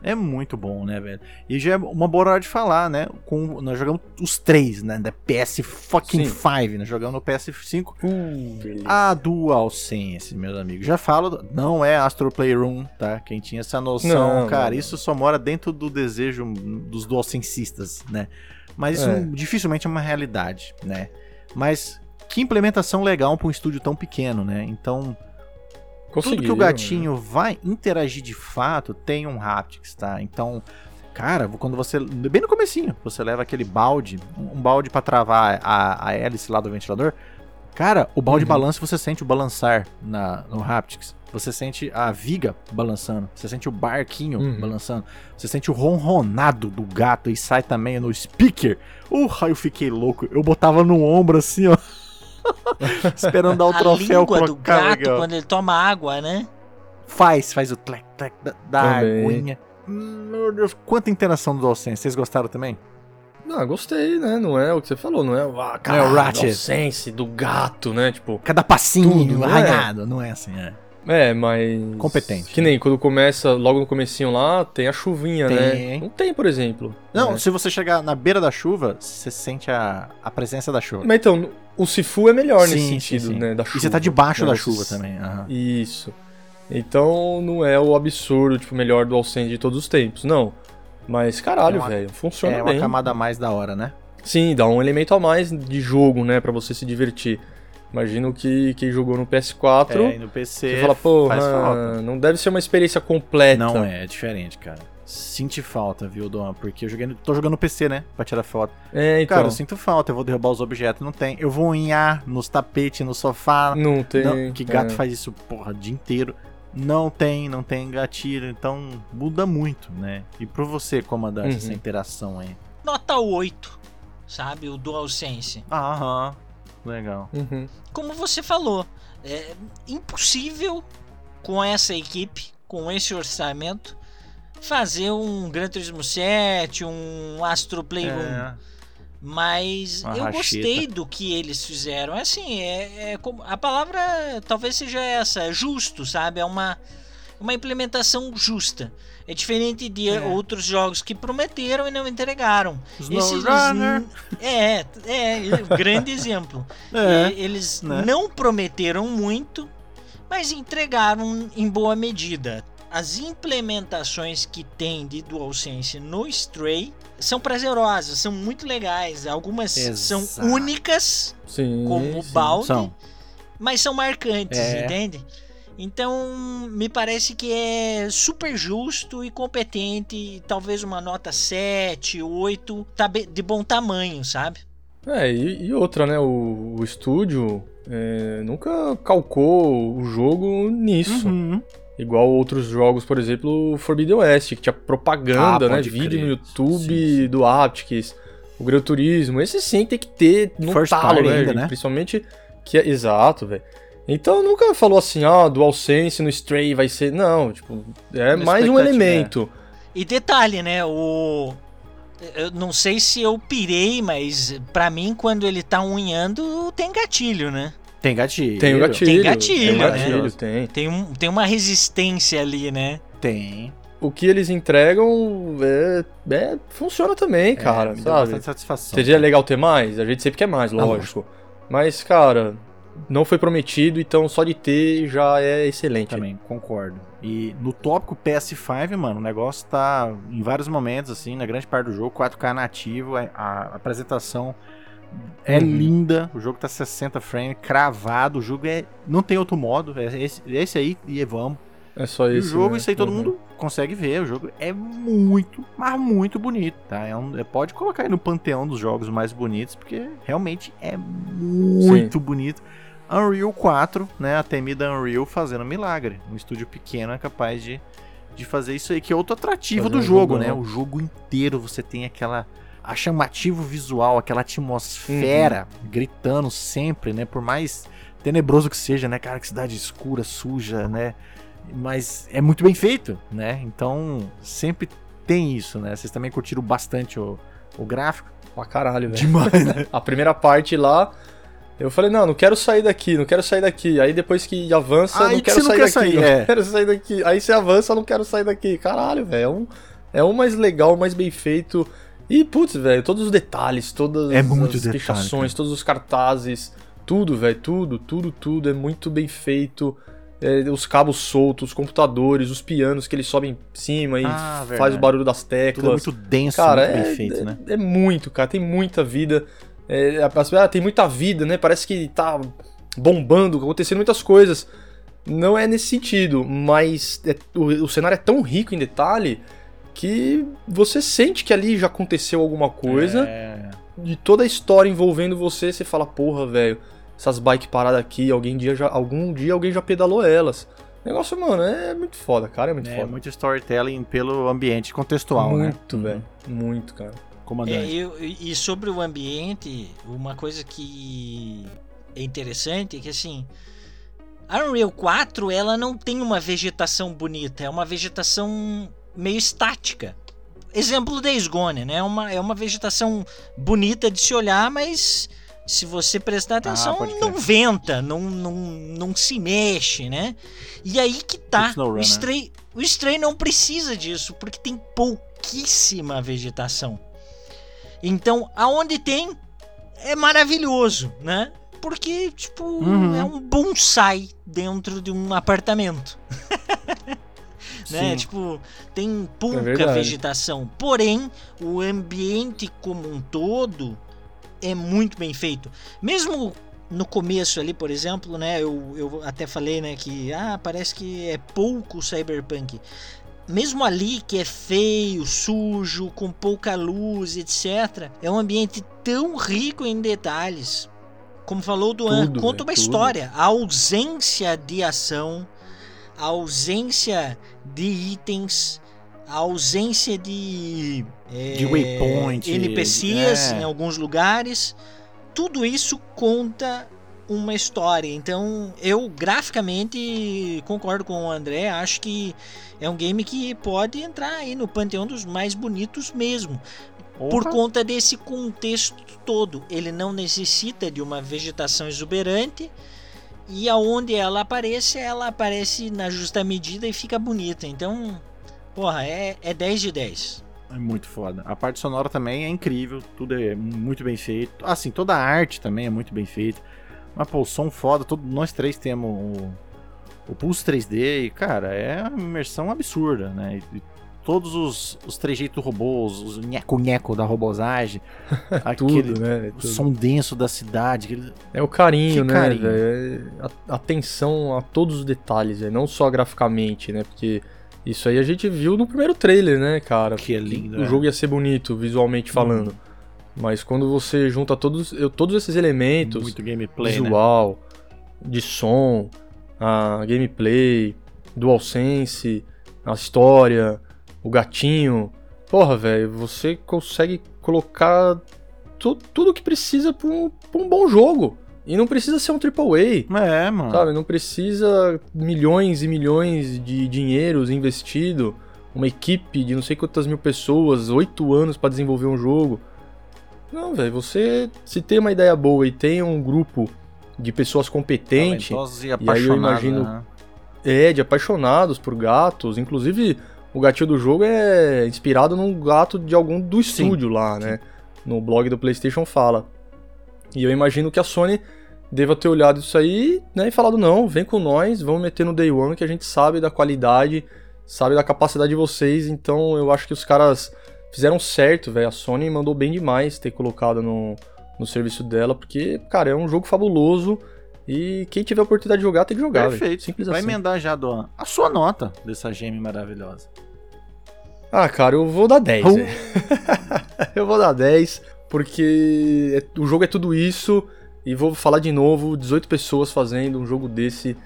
É. É muito bom, né, velho? E já é uma boa hora de falar, né? Com, nós jogamos os três, né? Da PS fucking Sim. 5, né? Jogamos no PS5. Uh. A DualSense, meus amigos. Já falo, não é Astro Playroom, tá? Quem tinha essa noção, Não, cara, não, isso só mora dentro do desejo dos DualSensistas, né? Mas isso É. dificilmente é uma realidade, né? Mas que implementação legal pra um estúdio tão pequeno, né? Então, tudo que o gatinho vai interagir de fato tem um haptics, tá? Então, cara, quando você. Bem no comecinho, você leva aquele balde, um balde para travar a, a hélice lá do ventilador. Cara, o balde uhum. balança você sente o balançar na, no haptics. Você sente a viga balançando. Você sente o barquinho uhum. balançando. Você sente o ronronado do gato e sai também no speaker. Uh, eu fiquei louco. Eu botava no ombro assim, ó. Esperando dar o a troféu língua do gato legal. quando ele toma água, né? Faz, faz o tlec, tlec da, da aguinha. Meu Deus, quanta interação do DualSense. Vocês gostaram também? Não, gostei, né? Não é o que você falou, não é o, ah, cara, não é o Ratchet. DualSense do gato, né? Tipo, cada passinho tudo, arranhado, não é? não é assim, é. É, mas. Competente. Que nem quando começa, logo no comecinho lá, tem a chuvinha, né? tem. né? Não tem, por exemplo. Não, né? se você chegar na beira da chuva, você sente a, a presença da chuva. Mas então, o Sifu é melhor sim, nesse sentido, sim, sim. né? Da chuva. E você tá debaixo da chuva também. Uhum. Isso. Então não é o absurdo, tipo, melhor do Alcend de todos os tempos, não. Mas caralho, é velho, funciona bem. É uma camada mais da hora, né? Sim, dá um elemento a mais de jogo, né, para você se divertir. Imagino que quem jogou no PS4. É, no PC. Você fala, pô, não deve ser uma experiência completa. Não é, é diferente, cara. Sente falta, viu, Dom? Porque eu joguei, tô jogando no PC, né? Pra tirar foto. É, então. Cara, eu sinto falta, eu vou derrubar os objetos, não tem. Eu vou unhar nos tapetes, no sofá. Não tem. Não, que gato é. faz isso, porra, o dia inteiro. Não tem, não tem gatilho, então muda muito, né? E pra você, comandante, uhum. essa interação aí? Nota 8, sabe? O DualSense. Aham. Legal. Uhum. Como você falou, é impossível com essa equipe, com esse orçamento, fazer um Gran Turismo 7, um Astro Playroom. É. Mas Uma eu racheta. gostei do que eles fizeram. É assim, é, é, a palavra talvez seja essa, é justo, sabe? É uma, uma implementação justa. É diferente de é. outros jogos que prometeram e não entregaram. Esses, Runner. É, é, grande exemplo. É, eles né? não prometeram muito, mas entregaram em boa medida. As implementações que tem de DualSense no Stray são prazerosas, são muito legais. Algumas Exato. são únicas, sim, como o balde, são. mas são marcantes, é. entende? Então, me parece que é super justo e competente. Talvez uma nota 7, 8, tá de bom tamanho, sabe? É, e, e outra, né? O, o estúdio é, nunca calcou o jogo nisso. Uhum. Igual outros jogos, por exemplo, Forbidden West, que tinha propaganda, ah, né? Vídeo crer. no YouTube sim, sim. do Aptix, o Gran Turismo. Esse sim tem que ter no First talo, né? Ainda, né? Principalmente que é exato, velho. Então nunca falou assim, ó, ah, DualSense no Stray vai ser. Não, tipo, é Uma mais um elemento. É. E detalhe, né? O. Eu não sei se eu pirei, mas para mim, quando ele tá unhando, tem gatilho, né? Tem gatilho. Tem gatilho. Tem gatilho, tem, né? gatilho, tem. Tem, um, tem uma resistência ali, né? Tem. O que eles entregam é, é funciona também, é, cara. Me sabe? satisfação. Seria legal ter mais? A gente sempre quer mais, lógico. Ah, lógico. Mas, cara, não foi prometido, então só de ter já é excelente. Também, concordo. E no tópico PS5, mano, o negócio tá em vários momentos, assim, na grande parte do jogo, 4K nativo, a, a apresentação é uhum. linda, o jogo tá 60 frames, cravado, o jogo é. Não tem outro modo, é esse, esse aí e vamos. É só isso. O jogo, né? isso aí todo uhum. mundo consegue ver. O jogo é muito, mas muito bonito, tá? É um, é, pode colocar aí no panteão dos jogos mais bonitos, porque realmente é muito Sim. bonito. Unreal 4, né? A temida Unreal fazendo milagre. Um estúdio pequeno é capaz de, de fazer isso aí, que é outro atrativo do jogo, jogo, né? O jogo inteiro você tem aquela a chamativo visual, aquela atmosfera uhum. gritando sempre, né? Por mais tenebroso que seja, né? Cara, que cidade escura, suja, né? Mas é muito bem feito, né? Então sempre tem isso, né? Vocês também curtiram bastante o, o gráfico? Pra caralho, velho. Demais, né? a primeira parte lá, eu falei, não, não quero sair daqui, não quero sair daqui. Aí depois que avança, Aí não quero sair daqui, sair, não é. quero sair daqui. Aí você avança, não quero sair daqui. Caralho, velho, é um, é um mais legal, mais bem feito. E, putz, velho, todos os detalhes, todas é as explicações, todos os cartazes, tudo, velho, tudo, tudo, tudo é muito bem feito. É, os cabos soltos, os computadores, os pianos que eles sobem em cima e ah, faz o barulho das teclas. Tudo é muito denso, cara, muito é, bem feito, né? É muito, cara, tem muita vida. É, ah, tem muita vida, né? Parece que tá bombando, acontecendo muitas coisas. não é nesse sentido, mas é, o, o, cenário é tão rico em detalhe que você sente que ali já aconteceu alguma coisa. É. De toda a história envolvendo você, você fala, porra, velho, essas bikes paradas aqui, alguém dia já, algum dia alguém já pedalou elas. O negócio, mano, é muito foda, cara, é muito é, foda. É muito storytelling pelo ambiente contextual, muito, né? Muito, velho, muito, cara. Comandante. É, eu, e sobre o ambiente, uma coisa que é interessante é que, assim, a Unreal 4, ela não tem uma vegetação bonita, é uma vegetação meio estática. Exemplo Days Gone, né? É uma, é uma vegetação bonita de se olhar, mas se você prestar ah, atenção, ah, não venta, não, não, não se mexe, né? E aí que tá. O Stray, o Stray não precisa disso, porque tem pouquíssima vegetação. Então, aonde tem, é maravilhoso, né? Porque, tipo, uhum. é um bonsai dentro de um apartamento. né? Tipo, tem pouca é vegetação. Porém, o ambiente como um todo é muito bem feito. Mesmo no começo ali, por exemplo, né? Eu, eu até falei, né, que ah, parece que é pouco cyberpunk. Mesmo ali que é feio, sujo, com pouca luz, etc., é um ambiente tão rico em detalhes. Como falou do An, conta uma tudo. história. A ausência de ação, a ausência de itens, a ausência de, é, de waypoint, NPCs é. em alguns lugares, tudo isso conta uma história. Então, eu graficamente concordo com o André, acho que é um game que pode entrar aí no panteão dos mais bonitos mesmo. Porra. Por conta desse contexto todo, ele não necessita de uma vegetação exuberante e aonde ela aparece, ela aparece na justa medida e fica bonita. Então, porra, é, é 10 de 10. É muito foda. A parte sonora também é incrível, tudo é muito bem feito. Assim, toda a arte também é muito bem feita. Mas, pô, o som foda, todo, nós três temos o, o Pulse 3D e, cara, é uma imersão absurda, né? E, todos os, os trejeitos robôs, os nheco-nheco da robosagem, aquele Tudo, né? Tudo. som denso da cidade. Aquele... É o carinho, que né? Carinho. É atenção a todos os detalhes, véio, não só graficamente, né? Porque isso aí a gente viu no primeiro trailer, né, cara? Que é lindo. O é. jogo ia ser bonito, visualmente hum. falando. Hum. Mas quando você junta todos, eu, todos esses elementos, Muito gameplay, né? visual, né? de som, a gameplay, DualSense, a história, o gatinho. Porra, velho, você consegue colocar tu, tudo que precisa pra um, pra um bom jogo. E não precisa ser um AAA. É, mano. Sabe, não precisa milhões e milhões de dinheiros investido, uma equipe de não sei quantas mil pessoas, oito anos para desenvolver um jogo. Não, velho, você se tem uma ideia boa e tem um grupo de pessoas competentes, e, e aí eu imagino né? é de apaixonados por gatos, inclusive o gatinho do jogo é inspirado num gato de algum do estúdio sim, lá, né? No blog do PlayStation fala. E eu imagino que a Sony deva ter olhado isso aí né, e falado: não, vem com nós, vamos meter no Day One que a gente sabe da qualidade, sabe da capacidade de vocês. Então eu acho que os caras fizeram certo, velho. A Sony mandou bem demais ter colocado no, no serviço dela, porque, cara, é um jogo fabuloso. E quem tiver a oportunidade de jogar, tem que jogar. Perfeito. Véio. Simples Vai assim. emendar já, Doan. A sua nota dessa geme maravilhosa. Ah, cara, eu vou dar 10. Uh. eu vou dar 10, porque é, o jogo é tudo isso. E vou falar de novo: 18 pessoas fazendo um jogo desse.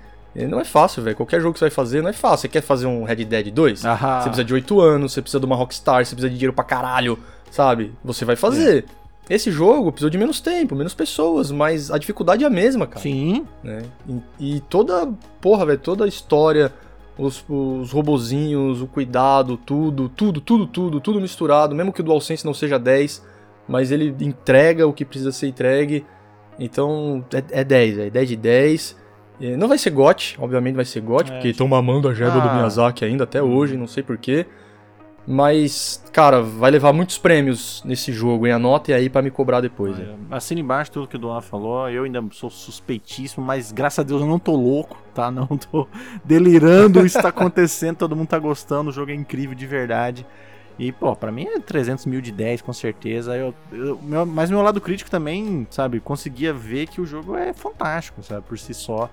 Não é fácil, velho. Qualquer jogo que você vai fazer não é fácil. Você quer fazer um Red Dead 2? Você precisa de 8 anos, você precisa de uma Rockstar, você precisa de dinheiro pra caralho, sabe? Você vai fazer. É. Esse jogo precisou de menos tempo, menos pessoas, mas a dificuldade é a mesma, cara. Sim. Né? E, e toda, porra, velho, toda a história, os, os robozinhos, o cuidado, tudo, tudo, tudo, tudo, tudo misturado, mesmo que o DualSense não seja 10, mas ele entrega o que precisa ser entregue. Então, é, é 10, é 10 de 10. Não vai ser GOT, obviamente vai ser GOT, é, porque estão mamando a jeba ah. do Miyazaki ainda até hoje, não sei porquê. Mas, cara, vai levar muitos prêmios nesse jogo, hein? Anotem aí para me cobrar depois. É, assina embaixo tudo que o Doan falou. Eu ainda sou suspeitíssimo, mas graças a Deus eu não tô louco, tá? Não tô delirando isso tá acontecendo. Todo mundo tá gostando, o jogo é incrível de verdade. E, pô, pra mim é 300 mil de 10, com certeza. Eu, eu, meu, mas meu lado crítico também, sabe, conseguia ver que o jogo é fantástico, sabe, por si só.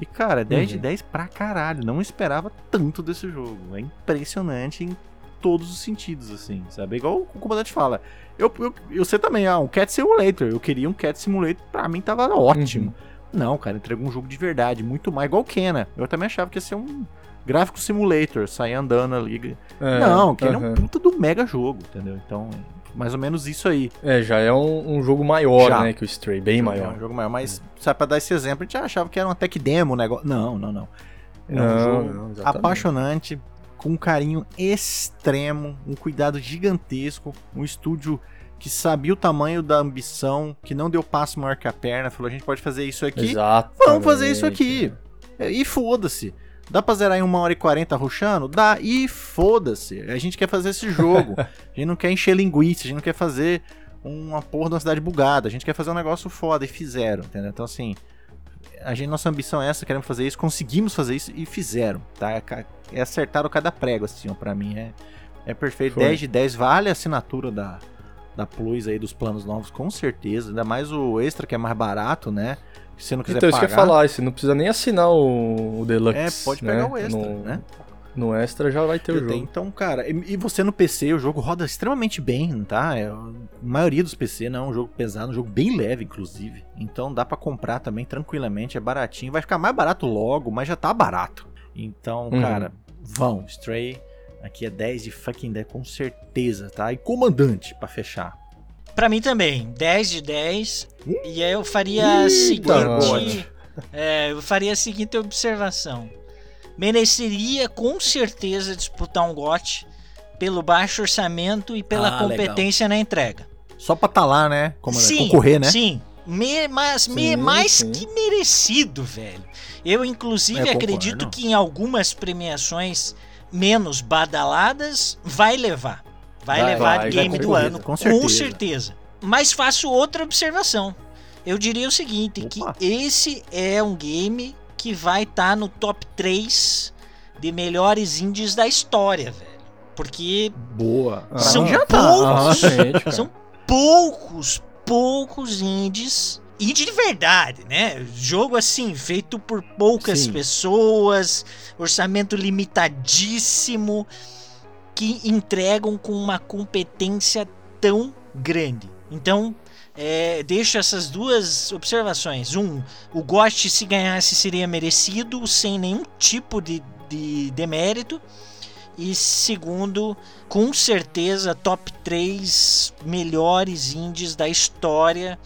E, cara, 10 de Uhum. 10 pra caralho. Não esperava tanto desse jogo. É impressionante em todos os sentidos, assim, sabe? Igual o comandante fala. Eu, eu, eu sei também, ah, um Cat Simulator. Eu queria um Cat Simulator, pra mim tava ótimo. Não, cara, entregou um jogo de verdade, muito mais. Igual o Kena. Eu também achava que ia ser um gráfico simulator, sair andando ali. É, não, que ele é um puta do mega jogo, entendeu? Então, mais ou menos isso aí. É, já é um, um jogo maior, Já. né, que o Stray, bem É maior. um jogo maior. Mas, sabe, pra dar esse exemplo, a gente achava que era uma tech demo, o negócio. Não, não, não. É um Não, jogo não, exatamente. apaixonante, com um carinho extremo, um cuidado gigantesco, um estúdio que sabia o tamanho da ambição, que não deu passo maior que a perna, falou: a gente pode fazer isso aqui, Exato. vamos fazer isso aqui. E foda-se. Dá pra zerar em 1 hora e 40 rushando? Dá. E foda-se. A gente quer fazer esse jogo. a gente não quer encher linguiça, a gente não quer fazer uma porra de uma cidade bugada. A gente quer fazer um negócio foda. E fizeram, entendeu? Então, assim, a gente, nossa ambição é essa, queremos fazer isso, conseguimos fazer isso e fizeram, tá? É É acertaram cada prego, assim, ó, pra mim. É, é perfeito. Foi. 10 de 10, vale a assinatura da, da Plus aí, dos planos novos, com certeza. Ainda mais o extra, que é mais barato, né? Se você não quiser Então, isso que pagar. eu ia falar, você não precisa nem assinar o, o Deluxe. É, pode né? pegar o extra, no, né? No extra já vai ter o Eu jogo. tenho, Então, cara, e, e você no PC, o jogo roda extremamente bem, tá? É, a maioria dos PC não é um jogo pesado, um jogo bem leve, inclusive. Então dá pra comprar também tranquilamente, é baratinho. Vai ficar mais barato logo, mas já tá barato. Então, Uhum. cara, vão. Stray, aqui é 10 de fucking 10, com certeza, tá? E comandante, pra fechar. Pra mim também, 10 de 10. E aí eu faria a seguinte. É, eu faria a seguinte observação. Mereceria com certeza disputar um GOT pelo baixo orçamento e pela Ah, legal. competência na entrega. Só pra tá lá, né? Comandante? Sim, Concorrer, né? Sim. Me- mas me- Sim, mais sim. que merecido, velho. Eu, inclusive, concordo. acredito que em algumas premiações menos badaladas vai levar. Vai, Vai, levar vai, game vai do ano. com certeza. certeza. Mas faço outra observação. Eu diria o seguinte, Opa. que esse é um game que vai estar no top 3 de melhores indies da história, velho. Porque Boa. São já tá. poucos. Cara. são poucos, poucos indies. Indie de verdade, né? Jogo assim, feito por poucas Sim. pessoas, orçamento limitadíssimo, que entregam com uma competência tão grande. Então, é, deixo essas duas observações. Um, o Ghost, se ganhasse, seria merecido, sem nenhum tipo de, de demérito. E segundo, com certeza, top 3 melhores indies da história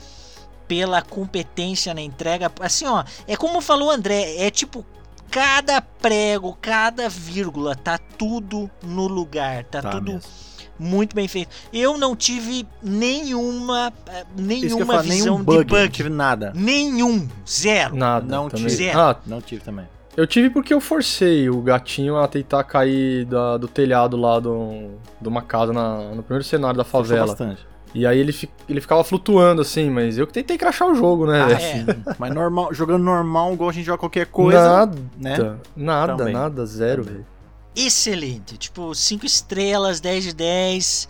pela competência na entrega. Assim, ó, é como falou o André, é tipo cada prego, cada vírgula, tá tudo no lugar, tá, Tá tudo mesmo. muito bem feito. Eu não tive nenhuma eh, nenhuma falo, visão nenhum bug, de bug. não tive nada. Nenhum, zero. Nada. Não também. tive. Ah, Não tive também. eu tive porque eu forcei o gatinho a tentar cair da- do telhado lá do, de uma casa na- no primeiro cenário da Forçou favela. bastante. E aí ele, fi- ele ficava flutuando assim, mas eu que tentei crachar o jogo, né? Ah, é. Mas normal, jogando normal, igual a gente joga qualquer coisa. nada, né? nada, Também. nada, zero, velho. Excelente. Tipo, 5 estrelas, 10 de 10.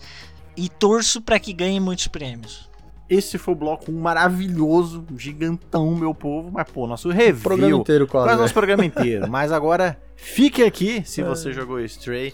E torço pra que ganhe muitos prêmios. Esse foi o bloco 1 maravilhoso, gigantão, meu povo. Mas, pô, nosso O programa review. inteiro quase. Quase velho. nosso programa inteiro. Mas agora, fique aqui se É. você jogou Stray.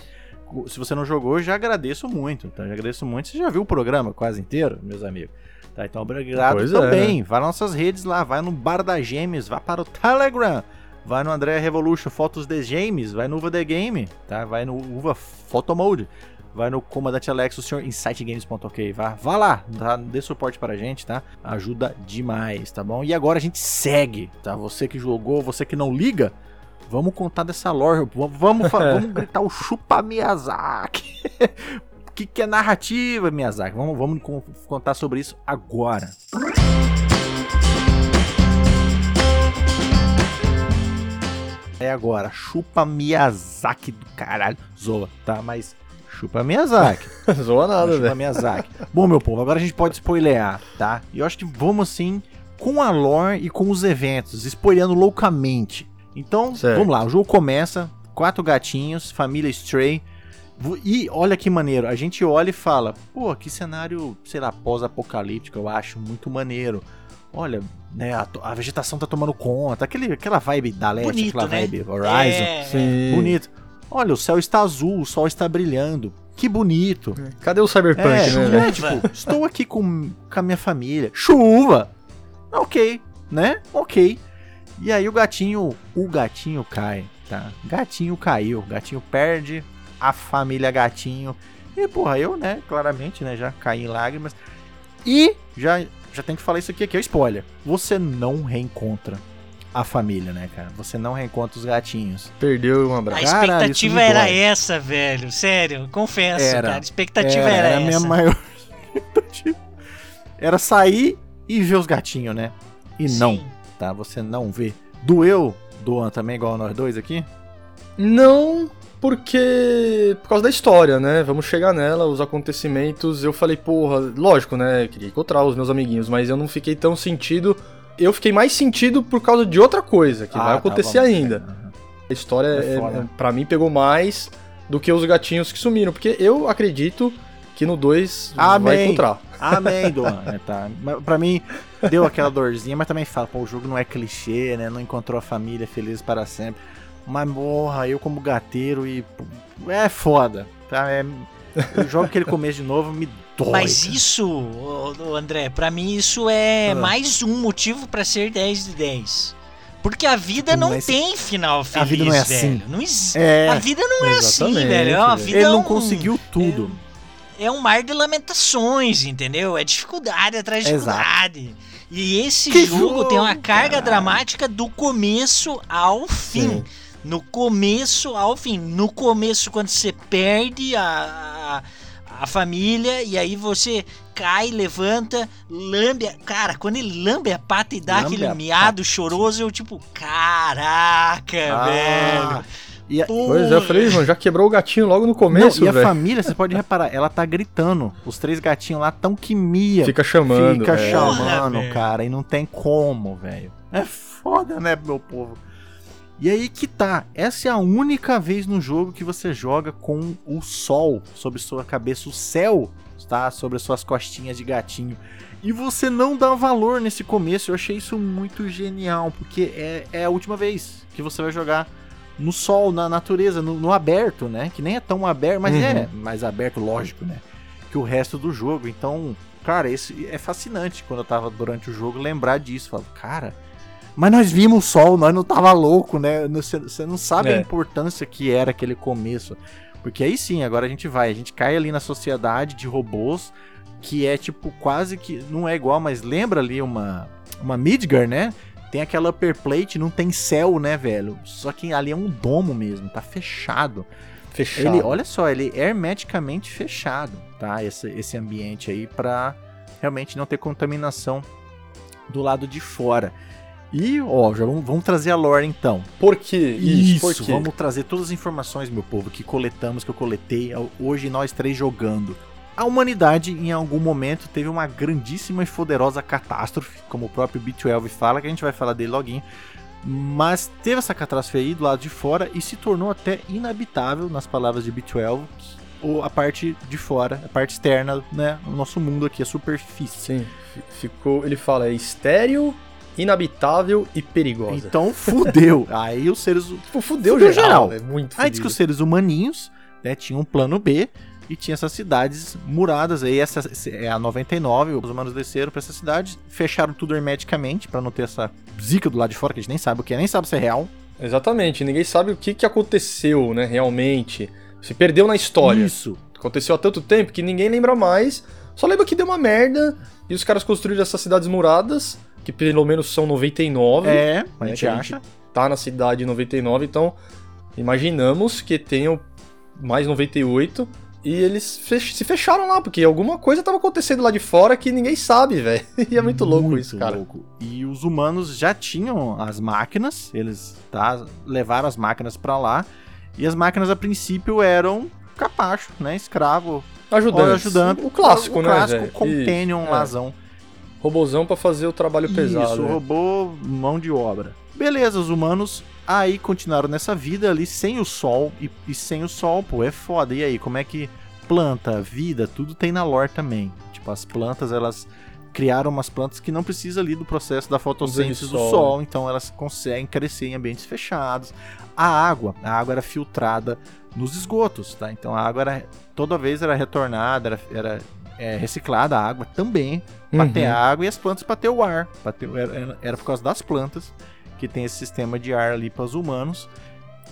Se você não jogou, já agradeço muito. Então, já agradeço muito. Você já viu o programa quase inteiro, meus amigos? Tá, então, obrigado Pois é, também. Vai nas nossas redes lá, vai no Bar da Gêmeos, vai para o Telegram. Vai no André Revolution Fotos de Games, vai no Uva The Game, tá? Vai no Uva Photomode, vai no Comandante Alex, o senhor insightgames.ok, vá, vá lá, tá? dê suporte pra gente, tá? Ajuda demais, tá bom? E agora a gente segue, tá? Você que jogou, você que não liga, vamos contar dessa lore, vamos, vamos, gritar o chupa Miyazaki. O que, que é narrativa, Miyazaki? Vamos, vamos con- contar sobre isso agora. É agora, chupa Miyazaki do caralho. Zoa, tá? Mas chupa Miyazaki. Zoa nada, chupa velho. Miyazaki. Bom, meu povo, agora a gente pode spoilear, tá? E eu acho que vamos assim com a lore e com os eventos, spoileando loucamente. Então, Certo. vamos lá, o jogo começa, quatro gatinhos, família Stray. E olha que maneiro, a gente olha e fala, pô, que cenário, sei lá, pós-apocalíptico, eu acho muito maneiro. olha, né, a, a vegetação tá tomando conta, aquele, aquela vibe da Leste, Bonito, aquela né? vibe Horizon. É, Sim. Bonito. Olha, o céu está azul, o sol está brilhando. Que bonito. Cadê o Cyberpunk, É, né, é, tipo, estou aqui com, com a minha família. Chuva! Ok, né? Ok. E aí o gatinho, o gatinho cai, tá? Gatinho caiu, gatinho perde a família gatinho. E, porra, eu, né, claramente, né, já caí em lágrimas. E já, já tem que falar isso aqui, aqui é o spoiler. Você não reencontra a família, né, cara? Você não reencontra os gatinhos. Perdeu um A abraço. Isso expectativa era dói. essa, velho. Sério, confesso, Era. cara. A expectativa era, a essa. minha maior expectativa. Era sair e ver os gatinhos, né? E não, Sim. Tá? Você não vê. Doeu, Doan, também, igual nós dois aqui? Não, porque. Por causa da história, né? Vamos chegar nela, os acontecimentos. Eu falei, porra, lógico, né? Queria encontrar os meus amiguinhos, mas eu não fiquei tão sentido. Eu fiquei mais sentido por causa de outra coisa que Ah, vai tá, acontecer vamos. ainda. Aham. A história, É é, é, pra mim, pegou mais do que os gatinhos que sumiram. Porque eu acredito que no 2 vai Amém. encontrar. Amém, Doan. É, tá. Mas Pra mim, deu aquela dorzinha, mas também fala, pô, o jogo não é clichê, né? Não encontrou a família feliz para sempre. Mas, morra, eu como gateiro e. É foda, tá? É... Eu jogo aquele começo de novo, me dói. Mas cara. isso, André, pra mim isso é Ah. mais um motivo pra ser 10 de 10. Porque a vida não Mas tem final feliz, a vida não é velho. assim. Não existe. É. A vida não é assim, Exatamente, velho. É uma velho. vida Ele é não um- conseguiu tudo. É um mar de lamentações, entendeu? É dificuldade atrás de Exato. dificuldade. E esse jogo, jogo, tem uma carga caralho. dramática do começo ao fim. Sim. No começo ao fim. No começo, quando você perde a, a, a família, e aí você cai, levanta, lambe. a- Cara, quando ele lambe a pata e dá Lambe aquele miado choroso, eu tipo, caraca, velho. E a, Pois é, eu falei, mano, já quebrou o gatinho logo no começo, não, e a velho. família, você pode reparar, ela tá gritando. Os três gatinhos lá tão que mia. Fica chamando. Fica é. chamando, velho. cara, e não tem como, velho. É foda, né, meu povo? E aí que tá, essa é a única vez no jogo que você joga com o sol sobre sua cabeça, o céu, tá? Sobre as suas costinhas de gatinho. E você não dá valor nesse começo, eu achei isso muito genial, porque é, é a última vez que você vai jogar no sol, na natureza, no, no aberto, né? Que nem é tão aberto, mas Uhum. é mais aberto, lógico, né? Que o resto do jogo. Então, cara, esse é fascinante quando eu tava durante o jogo lembrar disso. Falo, cara, mas nós vimos o sol, nós não tava louco, né? Você não sabe a É. importância que era aquele começo. Porque aí sim, agora a gente vai, a gente cai ali na sociedade de robôs, que é tipo quase que. Não é igual, mas lembra ali uma, uma Midgar, né? Tem aquela upper plate, não tem céu, né, velho? Só que ali é um domo mesmo, tá fechado. Fechado. Ele, olha só, ele é hermeticamente fechado, tá? Esse, esse ambiente aí pra realmente não ter contaminação do lado de fora. E, ó, já vamos, vamos trazer a lore então. Por quê? Isso, por quê? vamos trazer todas as informações, meu povo, que coletamos, que eu coletei hoje nós três jogando. A humanidade, em algum momento, teve uma grandíssima e poderosa catástrofe, como o próprio B12 fala, que a gente vai falar dele loguinho. Mas teve essa catástrofe aí do lado de fora e se tornou até inabitável, nas palavras de B12, ou a parte de fora, a parte externa, né? O nosso mundo aqui, a superfície. Sim, fi- ficou. Ele fala, é estéreo, inabitável e perigosa. Então fudeu. aí os seres tipo, fudeu, fudeu geral. geral. É muito Aí diz que fudido. os seres humaninhos né, tinham um plano B e tinha essas cidades muradas. Aí essa é a 99, os humanos desceram pra essa cidade, fecharam tudo hermeticamente pra não ter essa zica do lado de fora, que a gente nem sabe o que é, nem sabe se é real. Exatamente, ninguém sabe o que, que aconteceu, né, realmente. Se perdeu na história. Isso. Aconteceu há tanto tempo que ninguém lembra mais. Só lembra que deu uma merda e os caras construíram essas cidades muradas, que pelo menos são 99. É, a né, gente que acha. tá na cidade 99, então imaginamos que tenham mais 98 e eles fech- se fecharam lá, porque alguma coisa tava acontecendo lá de fora que ninguém sabe, velho. E é muito louco isso, cara. louco. E os humanos já tinham as máquinas, eles tá, levaram as máquinas pra lá. E as máquinas a princípio eram capacho, né? Escravo, Ajudando. Ajudando. O clássico, o né, clássico velho? companion Isso, é. lazão. Robozão pra fazer o trabalho pesado. Isso, né? robô, mão de obra. Beleza, os humanos aí continuaram nessa vida ali sem o sol. E, e sem o sol, pô, é foda. E aí, como é que planta, vida, tudo tem na lore também. Tipo, as plantas, elas criaram umas plantas que não precisam ali do processo da fotossíntese do sol, sol, então elas conseguem crescer em ambientes fechados. A água, a água era filtrada nos esgotos, tá? Então a água era toda vez era retornada, era, era é, reciclada a água também para ter Uhum. água e as plantas para ter o ar. Ter, era, era- por causa das plantas que tem esse sistema de ar ali para os humanos.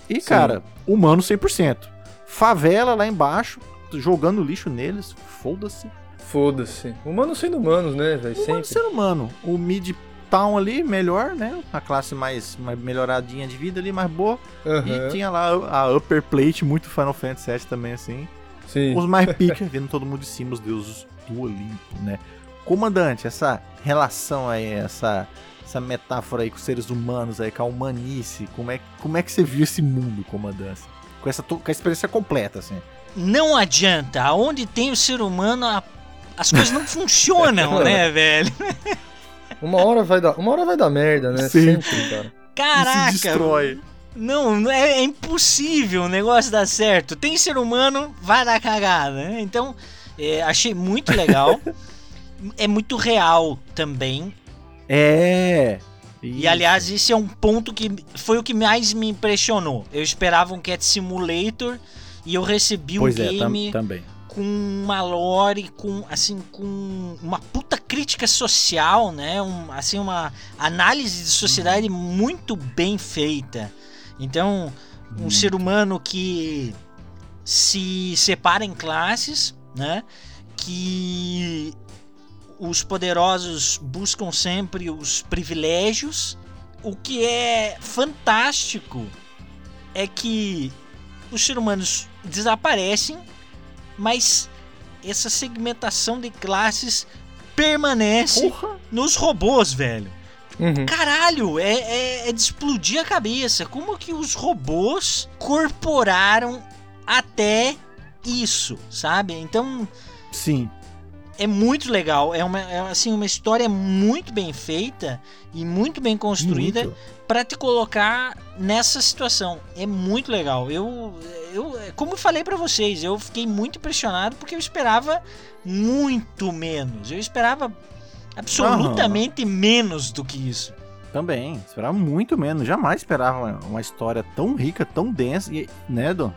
E Sim. cara, humano 100%. Favela lá embaixo, jogando lixo neles, foda-se. Foda-se. Humanos sendo humanos, né, velho? Humano Sempre. ser humano. O mid-town ali, melhor, né? A classe mais, mais melhoradinha de vida ali, mais boa. Aham. E tinha lá a upper plate, muito Final Fantasy VII também, assim. Sim. Os mais pica, vendo todo mundo de cima, os deuses do Olimpo, né? Comandante, essa relação aí, essa, essa metáfora aí com os seres humanos aí, com a humanice, como é, como é que você viu esse mundo, comandante? Com essa com a experiência completa, assim. Não adianta. Aonde tem o ser humano, a- as coisas não funcionam, né, velho? Uma hora vai dar, uma hora vai dar merda, né? Sim. Sempre, cara. Caraca. E se destrói. Não, é, é impossível o negócio dar certo. Tem ser humano, vai dar cagada. né? Então, é, achei muito legal. é muito real também. É. E aliás, esse é um ponto que foi o que mais me impressionou. Eu esperava um Cat Simulator e eu recebi um Pois é, tam- game também. com uma lore, com assim, com uma puta crítica social, né? Um, assim, uma análise de sociedade muito bem feita. Então, um Hum. ser humano que se separa em classes, né? Que os poderosos buscam sempre os privilégios. O que é fantástico é que os seres humanos desaparecem, mas essa segmentação de classes permanece Porra! nos robôs, velho. Uhum. Caralho, é, é, é de explodir a cabeça. Como que os robôs corporaram até isso, sabe? Então Sim. é muito legal. É uma, é, assim, uma história muito bem feita e muito bem construída pra te colocar nessa situação. É muito legal. Eu, eu como eu falei pra vocês, eu fiquei muito impressionado porque eu esperava muito menos. Eu esperava absolutamente menos do que isso. Também. Esperava muito menos. Jamais esperava uma, história tão rica, tão densa. E, né, Dom?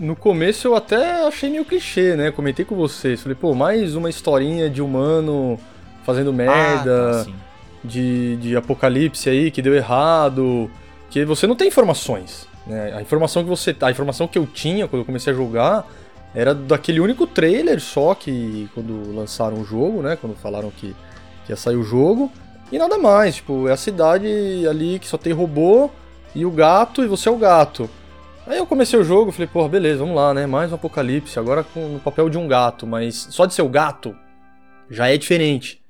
No começo eu até achei meio clichê, né? Comentei com vocês. Falei, pô, mais uma historinha de humano fazendo merda, Ah, tá, sim. de, de apocalipse aí que deu errado. Que você não tem informações. Né? A informação que você. A informação que eu tinha quando eu comecei a jogar era daquele único trailer só que quando lançaram o jogo, né? Quando falaram que, que ia sair o jogo. E nada mais, tipo, é a cidade ali que só tem robô e o gato, e você é o gato. Aí eu comecei o jogo, falei, porra, beleza, vamos lá, né? Mais um apocalipse, agora com papel de um gato, mas só de ser o gato já é diferente.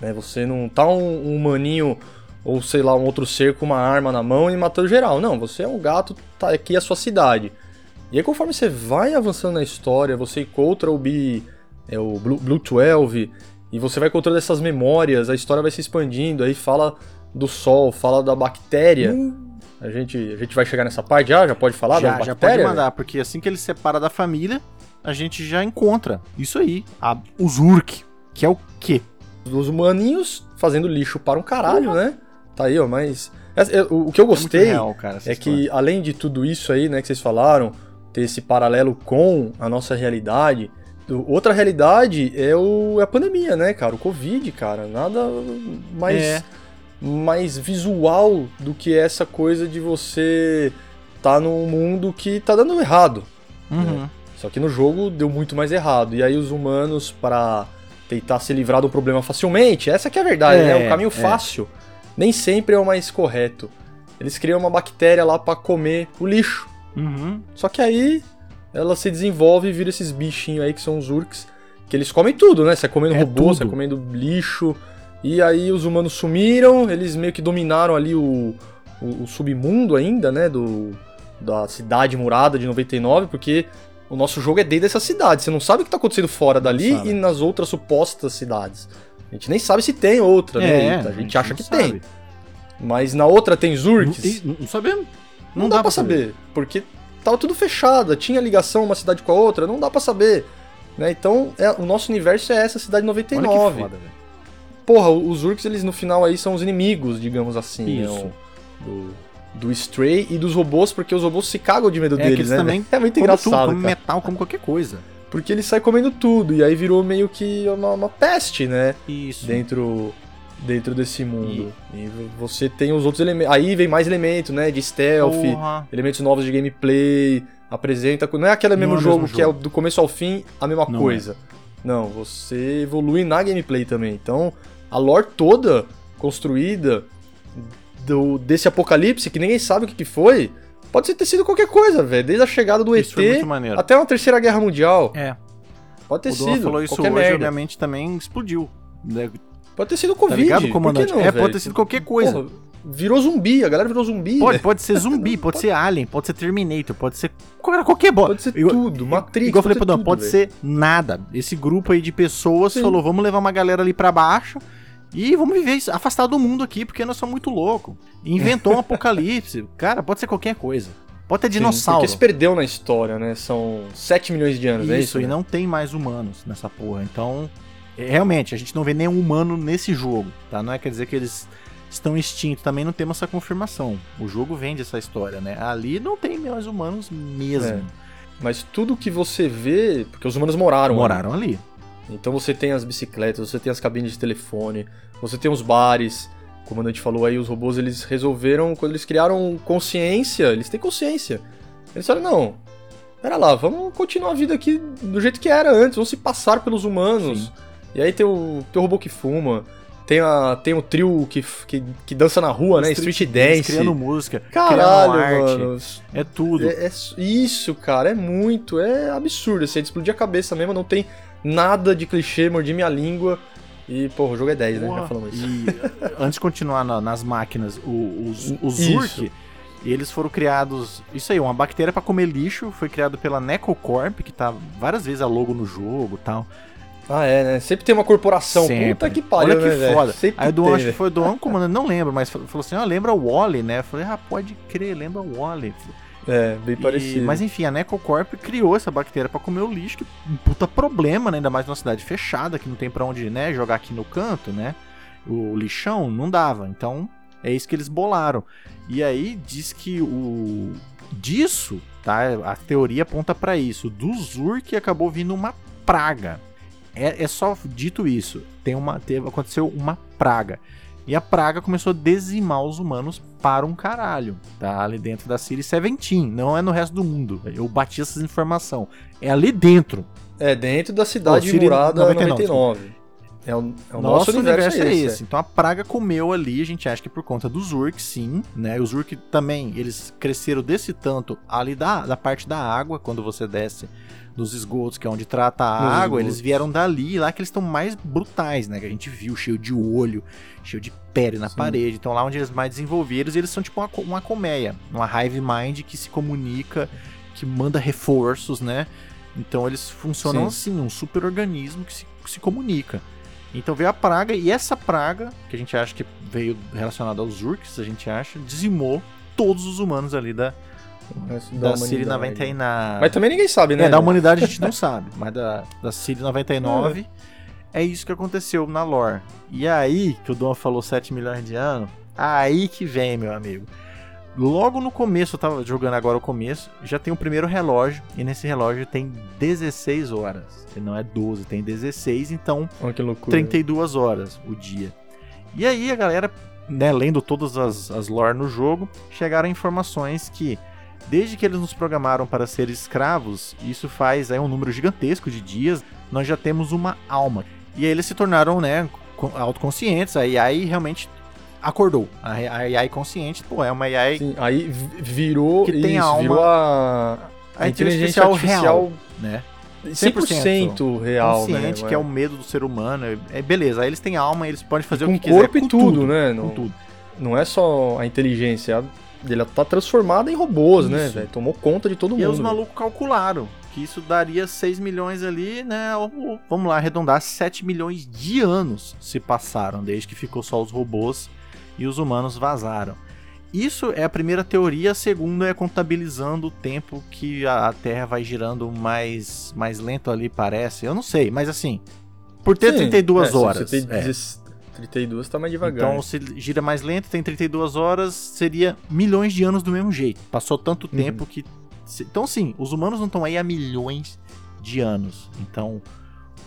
Né? Você não tá um, um humaninho ou sei lá, um outro ser com uma arma na mão e matando geral. Não, você é um gato, tá aqui a sua cidade. E aí conforme você vai avançando na história, você encontra o B, é o Blue, Blue 12, e você vai encontrando essas memórias, a história vai se expandindo, aí fala do sol, fala da bactéria. A gente, a gente vai chegar nessa parte já? Já pode falar da já, bactéria? já pode mandar, porque assim que ele se separa da família, a gente já encontra isso aí. A, o Zurk, que é o quê? Os humaninhos fazendo lixo para um caralho, né? Tá aí, ó, mas... é- é- o, que eu É gostei real, cara, é que, além de tudo isso aí, né, que vocês falaram, ter esse paralelo com a nossa realidade, outra realidade é, o, é a pandemia, né, cara? O Covid, cara. Nada mais, É. mais visual do que essa coisa de você tá num mundo que tá dando errado. Uhum. Só que no jogo deu muito mais errado. E aí os humanos, para tentar se livrar do problema facilmente, essa que é a verdade, É, né? O caminho é. fácil nem sempre é o mais correto. Eles criam uma bactéria lá pra comer o lixo. Uhum. Só que aí ela se desenvolve e vira esses bichinhos aí que são os urks, que eles comem tudo, né? Você vai comendo É robô, tudo. você vai comendo lixo. E aí os humanos sumiram, eles meio que dominaram ali o, o, o submundo ainda, né? Do, da cidade murada de 99, porque o nosso jogo é dentro dessa cidade. Você não sabe o que tá acontecendo fora dali e nas outras supostas cidades. A gente nem sabe se tem outra, né? É, A gente acha não que sabe. tem. Mas na outra tem Zurks. Não, não sabemos. Não, dá, pra saber, porque tava tudo fechado, tinha ligação uma cidade com a outra, não dá pra saber. Né? Então, é- o nosso universo é essa cidade Olha que 99. foda, velho. porra, os Urks, eles no final aí são os inimigos, digamos assim. Isso. Né? Do, do Stray e dos robôs, porque os robôs se cagam de medo É, deles, eles né? também é muito engraçado, tudo, como cara. metal, como qualquer coisa. Porque ele sai comendo tudo, e aí virou meio que uma, uma peste, né? Isso. Dentro, dentro desse mundo. E, você tem os outros elementos. Aí vem mais elementos, né? De stealth, Porra. elementos novos de gameplay, apresenta. Não é aquele mesmo Não é jogo mesmo que é jogo. do começo ao fim a mesma Não é. coisa. Não, você evolui na gameplay também. Então, a lore toda construída do, desse apocalipse, que ninguém sabe o que, que foi, pode ter sido qualquer coisa, velho. Desde a chegada do Isso ET até uma terceira guerra mundial. É, Pode ter o sido. falou isso qualquer hoje, merda. obviamente também explodiu. Pode ter sido Tá Covid. ligado, que comandante? não, é, velho? pode ter sido qualquer coisa. Porra, virou zumbi, a galera virou zumbi. Pode, pode ser zumbi, pode ser alien, pode ser Terminator, pode ser qualquer bosta. Pode ser Igual- tudo, Matrix. Igual eu falei pode pra Dom, pode tudo, ser nada. Esse grupo aí de pessoas Sim. falou, vamos levar uma galera ali pra baixo e vamos viver afastado do mundo aqui, porque nós somos muito loucos. Inventou um apocalipse. Cara, pode ser qualquer coisa. Pode ter Sim, dinossauro. Porque se perdeu na história, né? São 7 milhões de anos, isso, é isso? e né? não tem mais humanos nessa porra. Então, realmente, a gente não vê nenhum humano nesse jogo, tá? Não é quer dizer que eles estão extintos, também não temos essa confirmação. O jogo vende essa história, né? Ali não tem mais humanos mesmo. É. Mas tudo que você vê, porque os humanos moraram. ali. Moraram ali. Então você tem as bicicletas, você tem as cabines de telefone, você tem os bares. O comandante falou aí, os robôs eles resolveram, quando eles criaram consciência, eles têm consciência. Eles falaram, não, pera lá, vamos continuar a vida aqui do jeito que era antes, vamos se passar pelos humanos. Sim. E aí tem o, tem o robô que fuma, tem, a, tem o trio que, que, que dança na rua, né? Street, Eles Dance. Criando música, Caralho, criando mano. É tudo. É, é isso, cara, é muito, é absurdo. Assim, é de explodir a cabeça mesmo, não tem nada de clichê, mordi minha língua. E, porra, o jogo é 10, né? Já falamos isso. E antes de continuar na- nas máquinas, os, os. Zurk, eles foram criados. Isso aí, uma bactéria pra comer lixo, foi criado pela Necocorp, que tá várias vezes a logo no jogo e tal. Ah, é, né? Sempre tem uma corporação. Sempre. Puta que pariu, Olha que né, foda. Sempre Aí o tem, acho que foi o Dom, comandante, não lembro, mas falou assim: ó, lembra o Wally, né? Eu falei, ah, pode crer, lembra o Wally. É, bem E- parecido. mas enfim, a Necocorp criou essa bactéria pra comer o lixo, que é um puta problema, né? Ainda mais numa cidade fechada, que não tem pra onde, né, jogar aqui no canto, né? O lixão não dava. Então, é isso que eles bolaram. E aí diz que o disso, tá? A teoria aponta pra isso. Do Zurk acabou vindo uma praga. É, é só dito isso. Tem uma, teve, aconteceu uma praga. E a praga começou a dizimar os humanos para um caralho, tá? Ali dentro da City Seventeen, não é no resto do mundo. Eu bati essas informações. É ali dentro. É, dentro da cidade Siri murada 99, 99. É o, é o nosso, universo, é esse. Então a praga comeu ali, a gente acha que por conta dos Urk, sim, né? Os Urk também, eles cresceram desse tanto ali da, da parte da água, quando você desce dos esgotos, que é onde trata a Nos água, esgotos. eles vieram dali, lá que eles estão mais brutais, né? Que a gente viu, cheio de olho, cheio de pele na Sim. parede. Então lá onde eles mais desenvolveram, eles são tipo uma, uma colmeia, uma hive mind que se comunica, que manda reforços, né? Então eles funcionam assim, um super organismo que se, que se comunica. Então veio a praga, e essa praga, que a gente acha que veio relacionada aos Urks, a gente acha, dizimou todos os humanos ali da, Da. 90 e na... Mas também ninguém sabe, né? É, da humanidade a gente não sabe, mas da, da City 99 é isso que aconteceu na lore. E aí, que o Dom falou 7 milhões de anos, aí que vem, meu amigo. Logo no começo, eu tava jogando agora o começo, já tem o primeiro relógio, e nesse relógio tem 16 horas. Não é 12, tem 16, então Olha que loucura. 32 horas o dia. E aí a galera, né, lendo todas as, as lore no jogo, chegaram informações que, desde que eles nos programaram para ser escravos, isso faz aí um número gigantesco de dias, nós já temos uma alma. E aí eles se tornaram, né, co- autoconscientes, a AI realmente acordou. A, a AI consciente, pô, é uma AI, Sim, aí vi- virou Que tem isso, alma. virou a, a inteligência artificial artificial real, né? 100% real, consciente, né? que é o medo do ser humano. É, beleza, aí eles têm alma, eles podem fazer com o que quiser. corpo e com tudo, né? Com Não, tudo. não é só a inteligência, ele tá transformada em robôs, né, Isso. velho? Tomou conta de todo E mundo. aí os malucos calcularam que isso daria 6 milhões ali, né? ou- Vamos lá, arredondar 7 milhões de anos se passaram, desde que ficou só os robôs e os humanos vazaram. Isso é a primeira teoria, a segunda é contabilizando o tempo que a, a Terra vai girando mais, mais lento ali, parece. Eu não sei, mas assim, por ter Sim, 32 é, se horas. Você tem é. 16 32 tá mais devagar. Então, se gira mais lento, tem 32 horas, seria milhões de anos do mesmo jeito. Passou tanto Uhum. tempo que. Então, sim, os humanos não estão aí há milhões de anos. Então,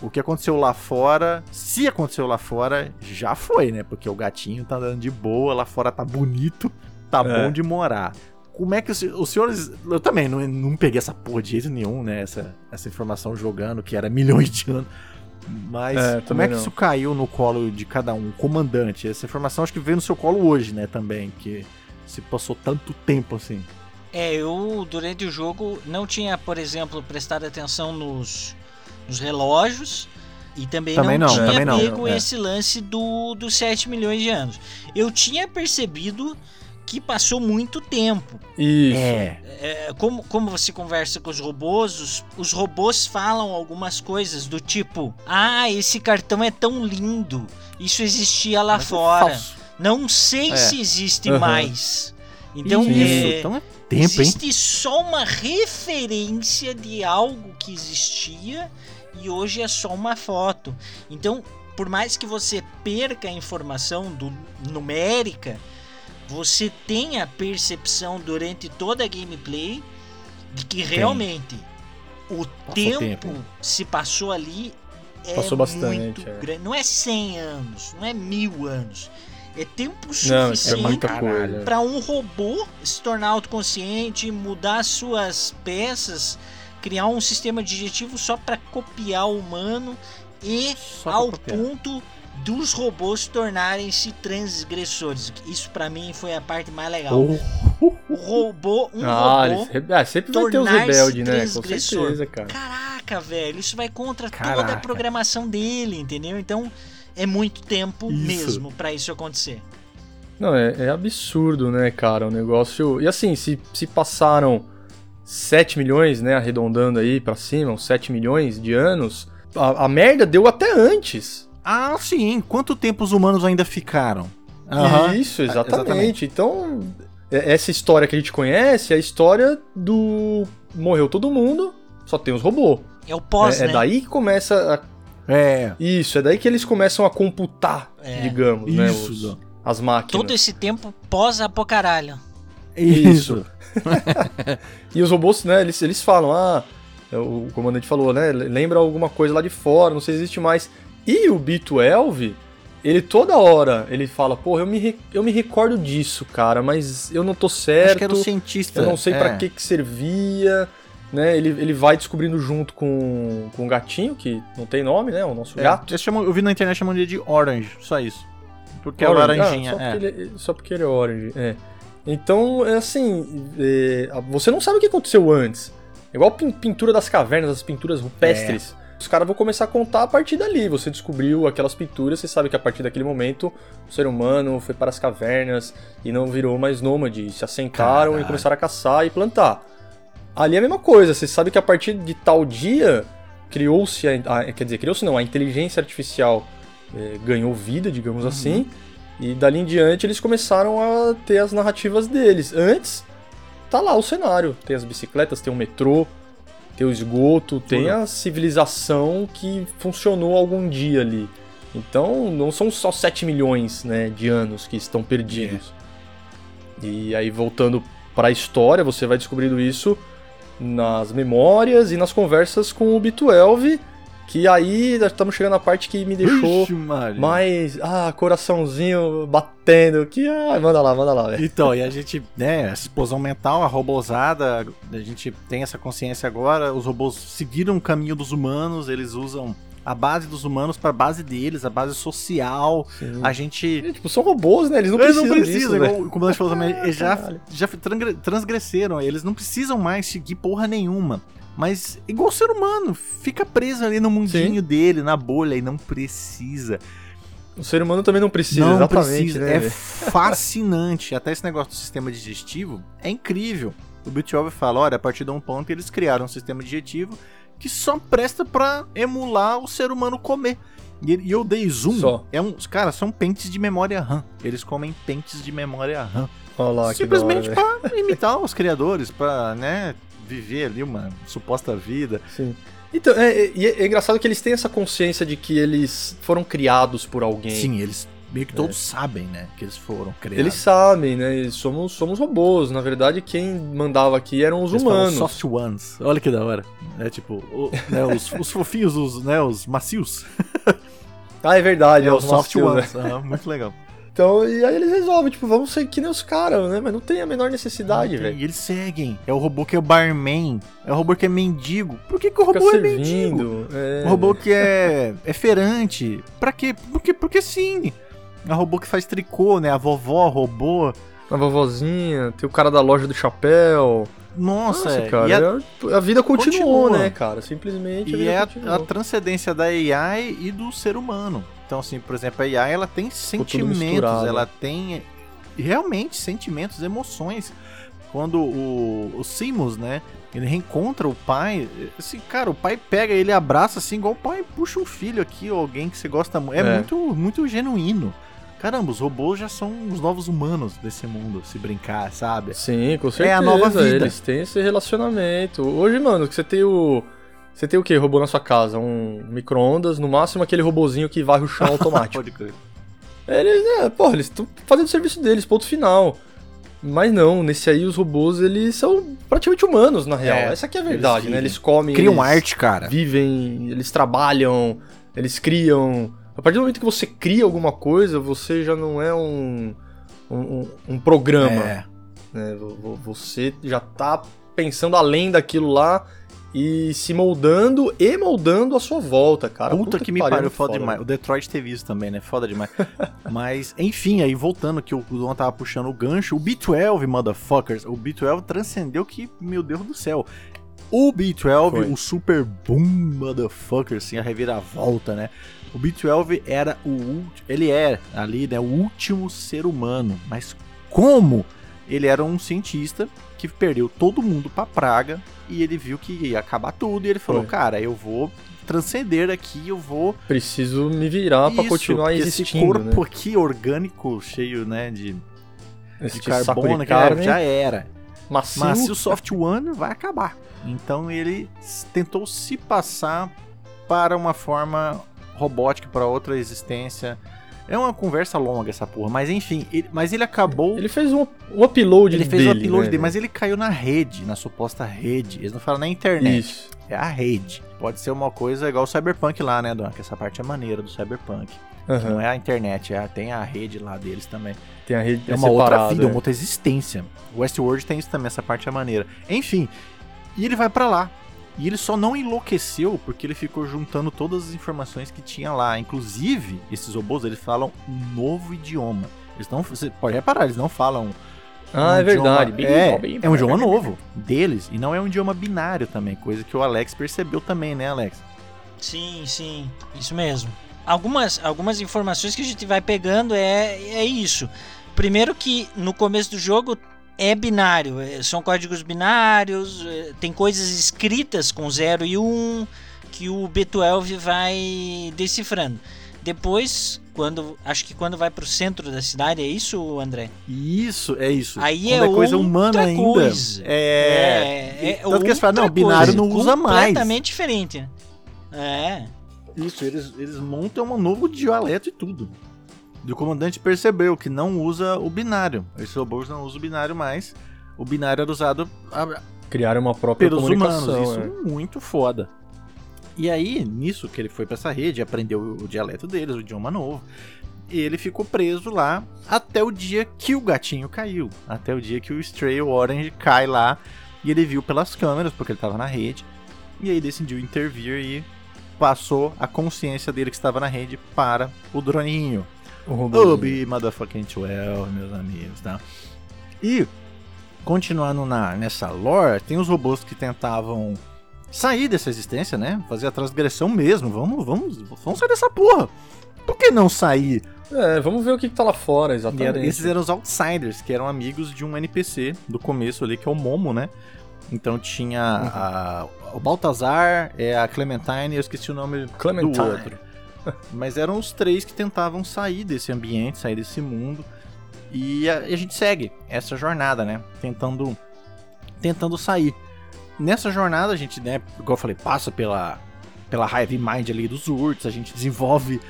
o que aconteceu lá fora, se aconteceu lá fora, já foi, né? Porque o gatinho tá andando de boa, lá fora tá bonito, tá É. bom de morar. Como é que os, os senhores. Eu também não, não peguei essa porra de jeito nenhum, né? Essa, essa informação jogando, que era milhões de anos. Mas É, como é que não. isso caiu no colo de cada um? Comandante. Essa informação acho que veio no seu colo hoje, né? Também. Que se passou tanto tempo assim. É, eu durante o jogo não tinha, por exemplo, prestado atenção nos, nos relógios e também, Também não, não, tinha também não, pego é. esse lance do, dos 7 milhões de anos. Eu tinha percebido que passou muito tempo. Isso. É. É, como, como você conversa com os robôs, os, os robôs falam algumas coisas do tipo: Ah, esse cartão é tão lindo, isso existia lá Mas é fora. falso. Não sei É. se existe Aham. mais. Então, Isso, é, então é tempo, hein? existe só uma referência de algo que existia e hoje é só uma foto. Então, por mais que você perca a informação do, numérica, você tem a percepção durante toda a gameplay de que realmente o tempo, tempo. se passou ali é Passou bastante, muito é. grande. Não é 100 anos, não é mil anos. É tempo Não, suficiente é para um robô se tornar autoconsciente, mudar suas peças, criar um sistema digestivo só para copiar o humano e ao copiar. ponto dos robôs tornarem-se transgressores. Isso para mim foi a parte mais legal. Oh, O robô, um Ah, robô eles, ah, sempre vai ter os rebeldes, né? Com certeza, cara. Caraca, velho, isso vai contra toda a Caraca. programação dele, entendeu? Então é muito tempo Isso. mesmo para isso acontecer. Não, é, é absurdo, né, cara? O negócio. E assim, se, se passaram 7 milhões, né? Arredondando aí pra cima, uns 7 milhões de anos, a, a merda deu até antes. Ah, sim. Quanto tempo os humanos ainda ficaram? Aham. Isso, exatamente. exatamente. Então, é- essa história que a gente conhece é a história do. Morreu todo mundo, só tem os robôs. É o pós, é, é né? daí que começa a É. Isso, é daí que eles começam a computar, É. digamos, né? Isso. os- as máquinas. Todo esse tempo pós-apocaralho. Isso. E os robôs, né, eles, eles falam, ah, o comandante falou, né, lembra alguma coisa lá de fora, não sei se existe mais. E o B12, ele toda hora, ele fala, porra, eu me, eu me recordo disso, cara, mas eu não tô certo, Acho que era o cientista. eu não sei é. pra que que servia, né, ele, ele vai descobrindo junto com, com o gatinho, que não tem nome, né, o nosso É, gato. chamam- eu vi na internet chamando ele de Orange, só isso. Porque é Orange, laranjinha. ah, só, é. porque ele, só porque ele é orange, é. Então, é assim, é, você não sabe o que aconteceu antes. É igual pin- pintura das cavernas, as pinturas rupestres. Os caras vão começar a contar a partir dali. Você descobriu aquelas pinturas, você sabe que a partir daquele momento o ser humano foi para as cavernas e não virou mais nômade. Se assentaram Caralho. e começaram a caçar e plantar. Ali é a mesma coisa, você sabe que a partir de tal dia criou-se, a, quer dizer, criou-se não, a inteligência artificial eh, ganhou vida, digamos assim, e dali em diante eles começaram a ter as narrativas deles. Antes, tá lá o cenário, tem as bicicletas, tem o metrô, tem o esgoto, tem a civilização que funcionou algum dia ali. Então, não são só 7 milhões né, de anos que estão perdidos. E aí, voltando para a história, você vai descobrindo isso nas memórias e nas conversas com o B12, que aí estamos chegando na parte que me deixou Ixi, mais. Ah, coraçãozinho batendo. Que. Ah, manda lá, manda lá, velho. Então, e a gente, né, explosão mental, a robôzada, a gente tem essa consciência agora, os robôs seguiram o caminho dos humanos, eles usam a base dos humanos pra base deles, a base social, a gente... Tipo, são robôs, né? Eles não Eles precisam, não precisam, disso, igual velho. o comandante falou também, eles já, já transgre- transgrederam, eles não precisam mais seguir porra nenhuma. Mas, igual o ser humano, fica preso ali no mundinho dele, na bolha, e não precisa. O ser humano também não precisa, não exatamente, precisa. né? É fascinante. Até esse negócio do sistema digestivo é incrível. O Bitwolf fala, olha, a partir de um ponto eles criaram um sistema digestivo que só presta pra emular o ser humano comer. E, eu dei zoom. Só. É um, cara, são pentes de memória RAM. Eles comem pentes de memória RAM. Olha lá, que Simplesmente pra imitar os criadores, pra, né, viver ali uma suposta vida. Sim. Então, é, é, e é, é engraçado que eles têm essa consciência de que eles foram criados por alguém. Sim, eles meio que todos sabem, né? Que eles foram criados. Eles sabem, né? Eles somos, somos robôs. Na verdade, quem mandava aqui eram os Eles humanos. soft ones. Olha que da hora. É tipo, o- né, os, os fofinhos, os, né, os macios. Ah, é verdade, é, É, os os soft macios, né? ones. Aham, muito legal. Então, e aí eles resolvem, tipo, vamos ser que nem os caras, né? Mas não tem a menor necessidade, E velho. eles seguem. É o robô que é o barman. É o robô que é mendigo. Por que, que o Fica robô é mendigo? servindo. É, O robô que é, é ferante. Pra quê? Porque, porque sim. É o robô que faz tricô, né? A vovó robô. A vovozinha, tem o cara da loja do chapéu. Nossa, Nossa, é. cara, E a, a, a vida continuou, Continua. né, cara? Simplesmente a e é a, a transcendência da AI e do ser humano. Então, assim, por exemplo, a AI ela tem sentimentos, ela tem realmente sentimentos, emoções. Quando o, o Simus, né, ele reencontra o pai, assim, cara, o pai pega ele abraça assim, igual o pai puxa um filho aqui, ou alguém que você gosta muito. É, É. muito, muito genuíno. Caramba, os robôs já são os novos humanos desse mundo, se brincar, sabe? Sim, com certeza. É a nova vida. Eles têm esse relacionamento. Hoje, mano, que você tem o. Você tem o que robô na sua casa? Um micro-ondas, no máximo aquele robozinho que varre o chão automático. Pode crer. eles, é, porra, eles estão fazendo o serviço deles, ponto final. Mas não, nesse aí os robôs, eles são praticamente humanos, na real. É, Essa aqui é a eles verdade, né? vivem. Eles comem. Criam eles arte, cara. Vivem, eles trabalham, eles criam. A partir do momento que você cria alguma coisa, você já não é um. um, um- programa. É. né? Vo- vo- Você já tá pensando além daquilo lá e se moldando e moldando a sua volta, cara. Puta, que, me pariu, foda, foda, demais. né? O Detroit teve isso também, né? Foda demais. Mas, enfim, aí voltando que o Duan tava puxando o gancho, o B12, motherfuckers, o B12 transcendeu que, meu Deus do céu. O B12, Foi. o Super Boom Motherfucker, assim, a reviravolta, né? O B12 era o último, ele é ali, né, o último ser humano. Mas como ele era um cientista que perdeu todo mundo pra praga e ele viu que ia acabar tudo e ele falou, Foi. cara, eu vou transcender aqui, eu vou Preciso me virar Isso, continuar existindo, Esse corpo né? aqui orgânico, cheio, né, de, Esse de carbono, de carne, já era. macio. Mas se o Soft One vai acabar. Então ele tentou se passar para uma forma robótica, para outra existência. É uma conversa longa essa porra, mas enfim, ele- mas ele acabou. Ele fez um, um upload ele fez dele, o upload né? dele, mas ele caiu na rede, na suposta rede. Eles não falam na internet, Isso. é a rede. Pode ser uma coisa igual o Cyberpunk lá, né, Don? Que essa parte é maneira do Cyberpunk. Aham. Não é a internet, é, tem a rede lá deles também. Tem a rede É uma outra vida, é. uma outra existência. O Westworld tem isso também, essa parte é maneira. Enfim, e ele vai pra lá. E ele só não enlouqueceu porque ele ficou juntando todas as informações que tinha lá. Inclusive, esses robôs, eles falam um novo idioma. Eles não, você pode reparar, eles não falam Ah, um é verdade. idioma- é, é um idioma novo deles. E não é um idioma binário também, coisa que o Alex percebeu também, né, Alex? Sim, sim, isso mesmo. Algumas, algumas informações que a gente vai pegando é, é isso. Primeiro que no começo do jogo é binário, é- são códigos binários, é, tem coisas escritas com 0 e 1 um, que o B12 vai decifrando. Depois, quando acho que quando vai pro centro da cidade, é isso, André? Isso, é isso. Aí Quando é coisa outra humana ainda. coisa. É. é, tanto que eles falam, não, binário coisa, não usa mais. Completamente diferente. É. Isso, eles, eles montam um novo dialeto e tudo. E o comandante percebeu que não usa o binário. Esses robôs não usam o binário mais. O binário era usado a- Criaram uma própria pelos comunicação. humanos. Isso é. muito foda. E aí, nisso que ele foi pra essa rede, aprendeu o dialeto deles, o idioma novo. E ele ficou preso lá até o dia que o gatinho caiu. Até o dia que o Stray, Orange, cai lá. E ele viu pelas câmeras, porque ele tava na rede. E aí decidiu intervir e passou a consciência dele que estava na rede para o droninho. Obi motherfucking 12, meus amigos, tá? E, continuando na, nessa lore, tem os robôs que tentavam sair dessa existência, né? Fazer a transgressão mesmo. Vamos, vamos, vamos sair dessa porra. Por que não sair? É, vamos ver o que, que tá lá fora, exatamente. era- esses eram os Outsiders, que eram amigos de um NPC do começo ali, que é o Momo, né? Então tinha a- o Baltazar, é a Clementine, eu esqueci o nome Clementine. do outro. Mas eram os três que tentavam sair desse ambiente, sair desse mundo. E a, e a gente segue essa jornada, né? Tentando, tentando sair. Nessa jornada a gente, né, igual eu falei, passa pela, pela Hive Mind ali dos Urts, a gente desenvolve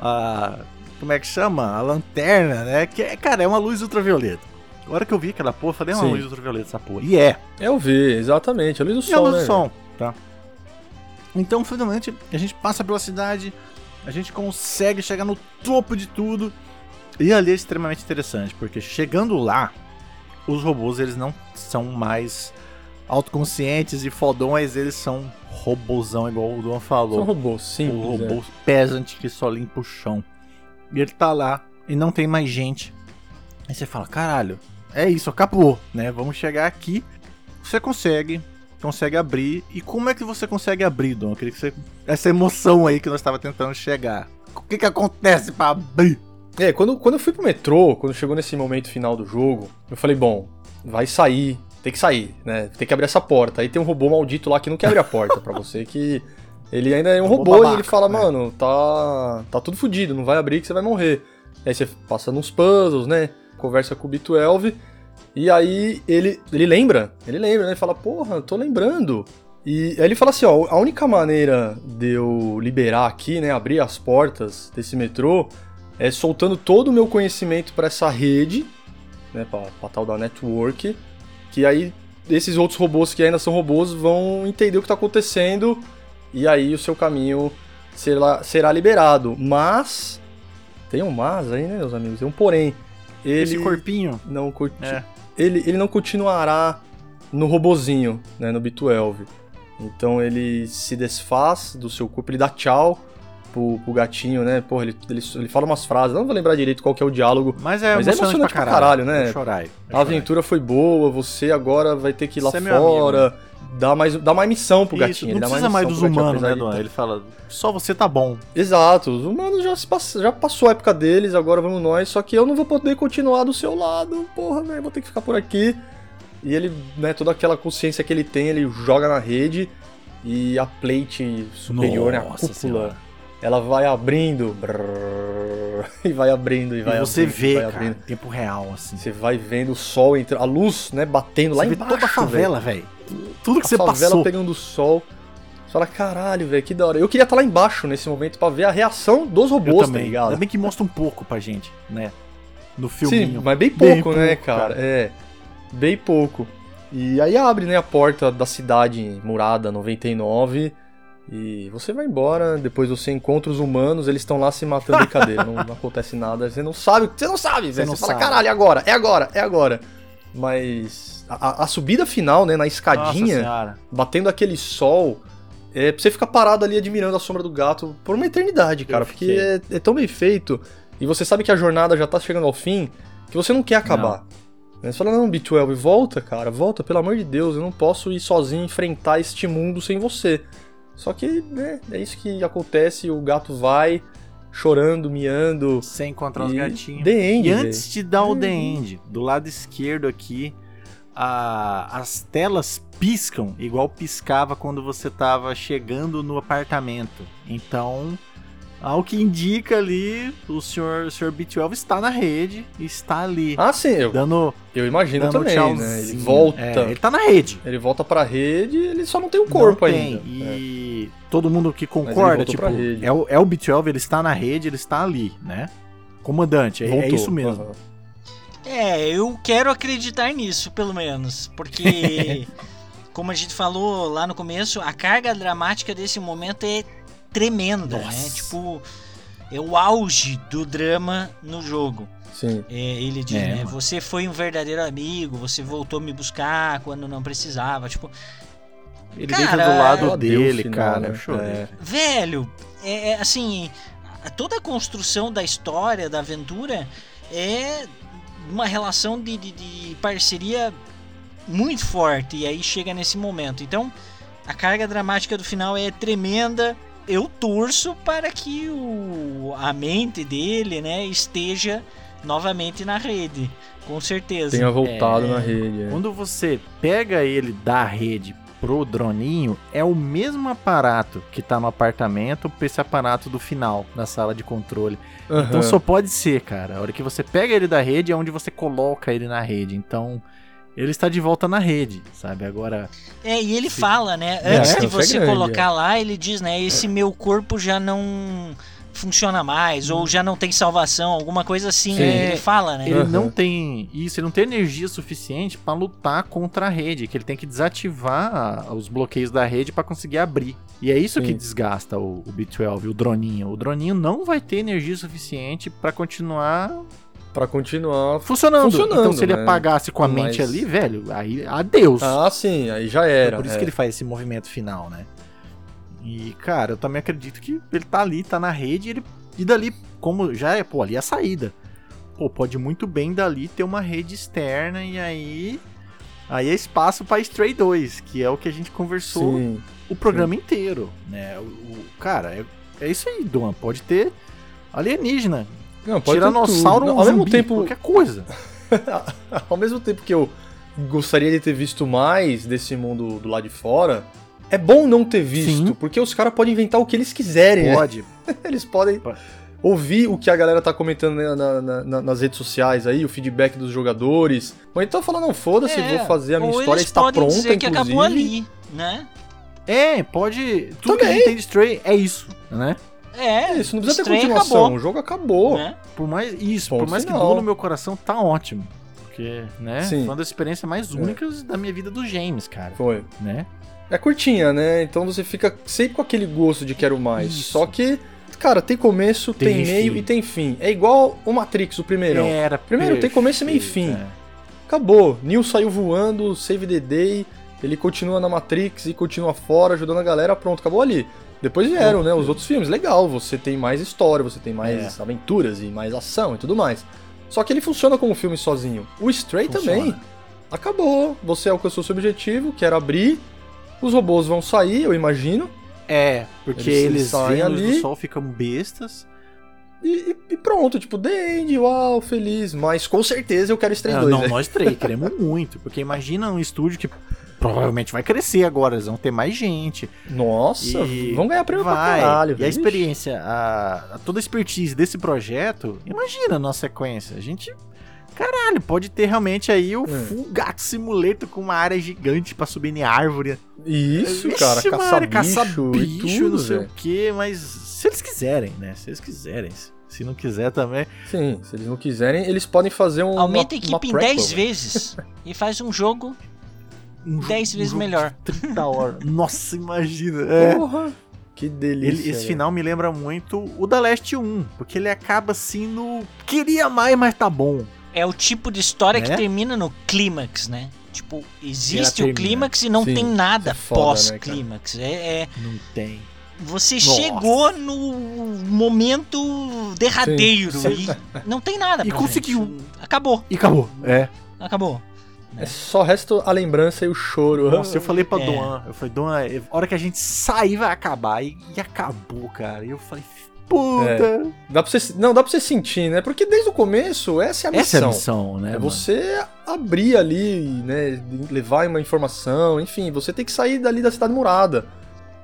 a como é que chama? A lanterna, né? Que é, cara, é uma luz ultravioleta. A hora que eu vi aquela porra, eu falei, é uma Sim. luz ultravioleta essa porra. E é. Eu vi, exatamente. A luz do E a sol, luz né? do som, tá? Então, finalmente, a gente passa pela cidade, a gente consegue chegar no topo de tudo. E ali é extremamente interessante, porque chegando lá, os robôs eles não são mais autoconscientes e fodões, eles são robôzão, igual o Dom São falou. robôs simples, o é. robô pesante que só limpa o chão. E ele tá lá e não tem mais gente. Aí você fala, caralho, é isso, acabou, né? Vamos chegar aqui. Você consegue, consegue abrir. E como é que você consegue abrir, Dom? Eu queria que você... Essa emoção aí que nós estava tentando chegar. O que que acontece pra abrir? É, quando, quando eu fui pro metrô, quando chegou nesse momento final do jogo, eu falei, bom, vai sair, tem que sair, né? Tem que abrir essa porta. Aí tem um robô maldito lá que não quer abrir a porta pra você, que ele ainda é um Robô robô, babaca, e ele fala, né? mano, tá, tá tudo fodido, não vai abrir que você vai morrer. Aí você passa nos puzzles, né? Conversa com o B12, e aí ele, ele lembra, ele lembra, né? Ele fala, porra, tô lembrando. E aí ele fala assim, ó, a única maneira de eu liberar aqui, né, abrir as portas desse metrô, é soltando todo o meu conhecimento para essa rede, né, pra, pra tal da network, que aí esses outros robôs que ainda são robôs vão entender o que tá acontecendo e aí o seu caminho será, será liberado. Mas, tem um mas aí, né, meus amigos, tem um porém. Ele Esse corpinho. não curti... É. ele, ele não continuará no robozinho, né, no B12. Então ele se desfaz do seu corpo, ele dá tchau pro, pro gatinho, né? Porra, ele, ele, ele fala umas frases, não vou lembrar direito qual que é o diálogo. Mas é Mas é emocionante, emocionante pra pra caralho, caralho, né? Eu chorai. eu A chorai. aventura foi boa, você agora vai ter que ir lá Você é dar mais, dar mais missão pro Isso, gatinho. não ele dá precisa mais missão dos humanos, né, tá- Ele fala, só você tá bom. Exato, os humanos já, pass... já passou a época deles, agora vamos nós, só que eu não vou poder continuar do seu lado, porra, velho, vou ter que ficar por aqui. E ele, né, toda aquela consciência que ele tem, ele joga na rede e a plate superior, né, a Nossa cúpula, Senhora. ela vai abrindo, brrr, e vai abrindo, e vai E você abrindo, vê, vai cara, abrindo. em tempo real, assim. Você vai vendo o sol entrando, a luz, né, batendo lá Você vê embaixo, toda a favela, velho. Tudo que a você favela passou. pegando sol. Você fala, caralho, velho, que da hora. Eu queria estar lá embaixo nesse momento pra ver a reação dos robôs, tá também. ligado? Ainda bem que mostra um pouco pra gente, né? No Sim, filminho. mas bem pouco, Bem né, pouco, cara? cara. É, bem pouco. E aí abre, né, a porta da cidade murada 99 e você vai embora, depois você encontra os humanos, eles estão lá se matando brincadeira, não, não acontece nada, você não sabe, você não sabe, Você velho, não você fala, sabe. caralho, é agora, é agora, é agora. Mas a, a subida final, né, na escadinha, batendo aquele sol, é pra você ficar parado ali admirando a sombra do gato por uma eternidade, cara, porque é, é tão bem feito e você sabe que a jornada já tá chegando ao fim que você não quer acabar. Né, Você fala, não, B12, volta, cara, volta, pelo amor de Deus, eu não posso ir sozinho enfrentar este mundo sem você. Só que, né, é isso que acontece, o gato vai chorando, miando. Sem encontrar os e gatinhos. The End, E antes de dar o The End, do lado esquerdo aqui, a- as telas piscam igual piscava quando você tava chegando no apartamento. Então, ao que indica ali, o senhor, o senhor B12 está na rede está ali. Ah, sim, eu, Dando, eu imagino dando também, tchauzinho. né? Ele volta. É, ele tá na rede. Ele volta pra rede, ele só não tem o corpo Não tem. ainda. É. E todo mundo que concorda, tipo, é o, é o B12, ele está na rede, ele está ali, né? Comandante, é, é isso mesmo. Aham. É, eu quero acreditar nisso, pelo menos. Porque, como a gente falou lá no começo, a carga dramática desse momento é tremenda, né? Nossa. Tipo, é o auge do drama no jogo. Sim. É, ele diz, É, né? mano. Você foi um verdadeiro amigo, você voltou me buscar quando não precisava. Tipo, Ele Cara, deita do lado é dele, final, cara. né? É. velho, é, é, assim, toda a construção da história, da aventura, é uma relação de, de- de parceria muito forte. E aí chega nesse momento. Então, a carga dramática do final é tremenda. Eu torço para que o, a mente dele, né, esteja novamente na rede, com certeza. Tenha voltado É. na rede. é. Quando você pega ele da rede pro droninho, é o mesmo aparato que tá no apartamento pra esse aparato do final, da sala de controle. Então Aham. só pode ser, cara. A hora que você pega ele da rede é onde você coloca ele na rede. Então ele está de volta na rede, sabe? Agora. É, e ele Sim. fala, né? É, Antes de é você grande, colocar lá, ele diz, né? Esse meu corpo já não funciona mais, ou já não tem salvação, alguma coisa assim, Sim. ele fala, né? Ele Uhum. não tem isso, ele não tem energia suficiente pra lutar contra a rede, que ele tem que desativar os bloqueios da rede pra conseguir abrir. E é isso que Sim. desgasta o, o B12, o droninho. O droninho não vai ter energia suficiente pra continuar Pra continuar. funcionando. Funcionando, então se ele né? apagasse com a mente Mas- ali, velho, aí adeus. Ah, sim, aí já É era. por isso é. que ele faz esse movimento final, né? E, cara, eu também acredito que ele tá ali, tá na rede, e ele, e dali, como já é, pô, ali é a saída. Pô, pode muito bem dali ter uma rede externa e aí. Aí é espaço pra Stray 2, que é o que a gente conversou Sim. o programa inteiro, né? O, o- cara, é, é isso aí, Duan. Pode ter alienígena, Não, pode ter tiranossauro, tudo. um Ao mesmo zumbi, tempo, qualquer coisa. Ao mesmo tempo que eu gostaria de ter visto mais desse mundo do lado de fora, é bom não ter visto, Sim. porque os caras podem inventar o que eles quiserem, né? Pode. Eles podem Pode. ouvir o que a galera tá comentando na- na- na- nas redes sociais aí, o feedback dos jogadores. Ou então falar, não, foda-se, É, vou fazer a minha história, está pronta, dizer que inclusive. acabou ali, né? É, pode. Tudo que a Também. gente tem de Stray é isso, né? É, É isso, não precisa ter continuação, acabou, o jogo acabou. né? Por mais isso, Ponto por mais que final. doa no meu coração, tá ótimo. Porque, né? Sim. Foi uma das experiências mais únicas da minha vida do James, cara. Foi. Né? É curtinha, né? Então você fica sempre com aquele gosto de quero mais. Isso. Só que, cara, tem começo, tem, Tem meio fim. e tem fim. É igual o Matrix, o primeirão. Era Primeiro, tem começo, meio e fim. é. Acabou. Neil saiu voando, save the day. Ele continua na Matrix e continua fora, ajudando a galera. Pronto, acabou ali. Depois vieram, né? Os outros filmes. Legal, você tem mais história, você tem mais É. aventuras e mais ação e tudo mais. Só que ele funciona como filme sozinho. O Stray Funciona. também. Acabou. Você alcançou seu objetivo, que era abrir. Os robôs vão sair, eu imagino. É, porque Eles eles, a luz ali. do sol, ficam bestas. E, e- pronto, tipo, The End, uau, feliz. Mas com certeza eu quero Stray Ah, 2. não, né? nós três queremos muito. Porque imagina um estúdio que provavelmente vai crescer agora, eles vão ter mais gente. Nossa, E vão ganhar prêmio pra vai. caralho. E a velho. experiência, a, a- toda a expertise desse projeto, imagina a nossa sequência. A gente. Caralho, pode ter realmente aí o Hum. Full Gato Simulator com uma área gigante pra subir em árvore. Isso, Vixe, cara, uma caçar área, bicho, caçar e bicho, tudo, não sei velho. o que, mas se eles quiserem, né? Se eles quiserem. Se não quiser também. Sim, se eles não quiserem, eles podem fazer um. Aumenta a uma- equipe em uma 10 prequel, vezes e faz um jogo Um 10 jogo- vezes um melhor. de 30 horas. Nossa, imagina. É. Porra! Que delícia. Ele- esse final me lembra muito o da Last 1, porque ele acaba assim no. Queria mais, mas tá bom. É o tipo de história que Né? termina no clímax, né? Tipo, existe o clímax e não Sim, tem nada é né, pós-clímax. é, é- Não tem. você Nossa. chegou no momento derradeiro Sim. e não tem nada. E conseguiu. frente. Acabou, E acabou. É. acabou. É só resta a lembrança e o choro. Nossa, eu falei pra É. Duan, eu falei, Duan, a hora que a gente sair vai acabar. E, e acabou, cara. E eu falei, puta. Dá pra você, não, dá pra você sentir, né? Porque desde o começo, essa é a Essa é a missão. missão, né? É mano? você abrir ali, né? Levar uma informação, enfim, você tem que sair dali da cidade murada.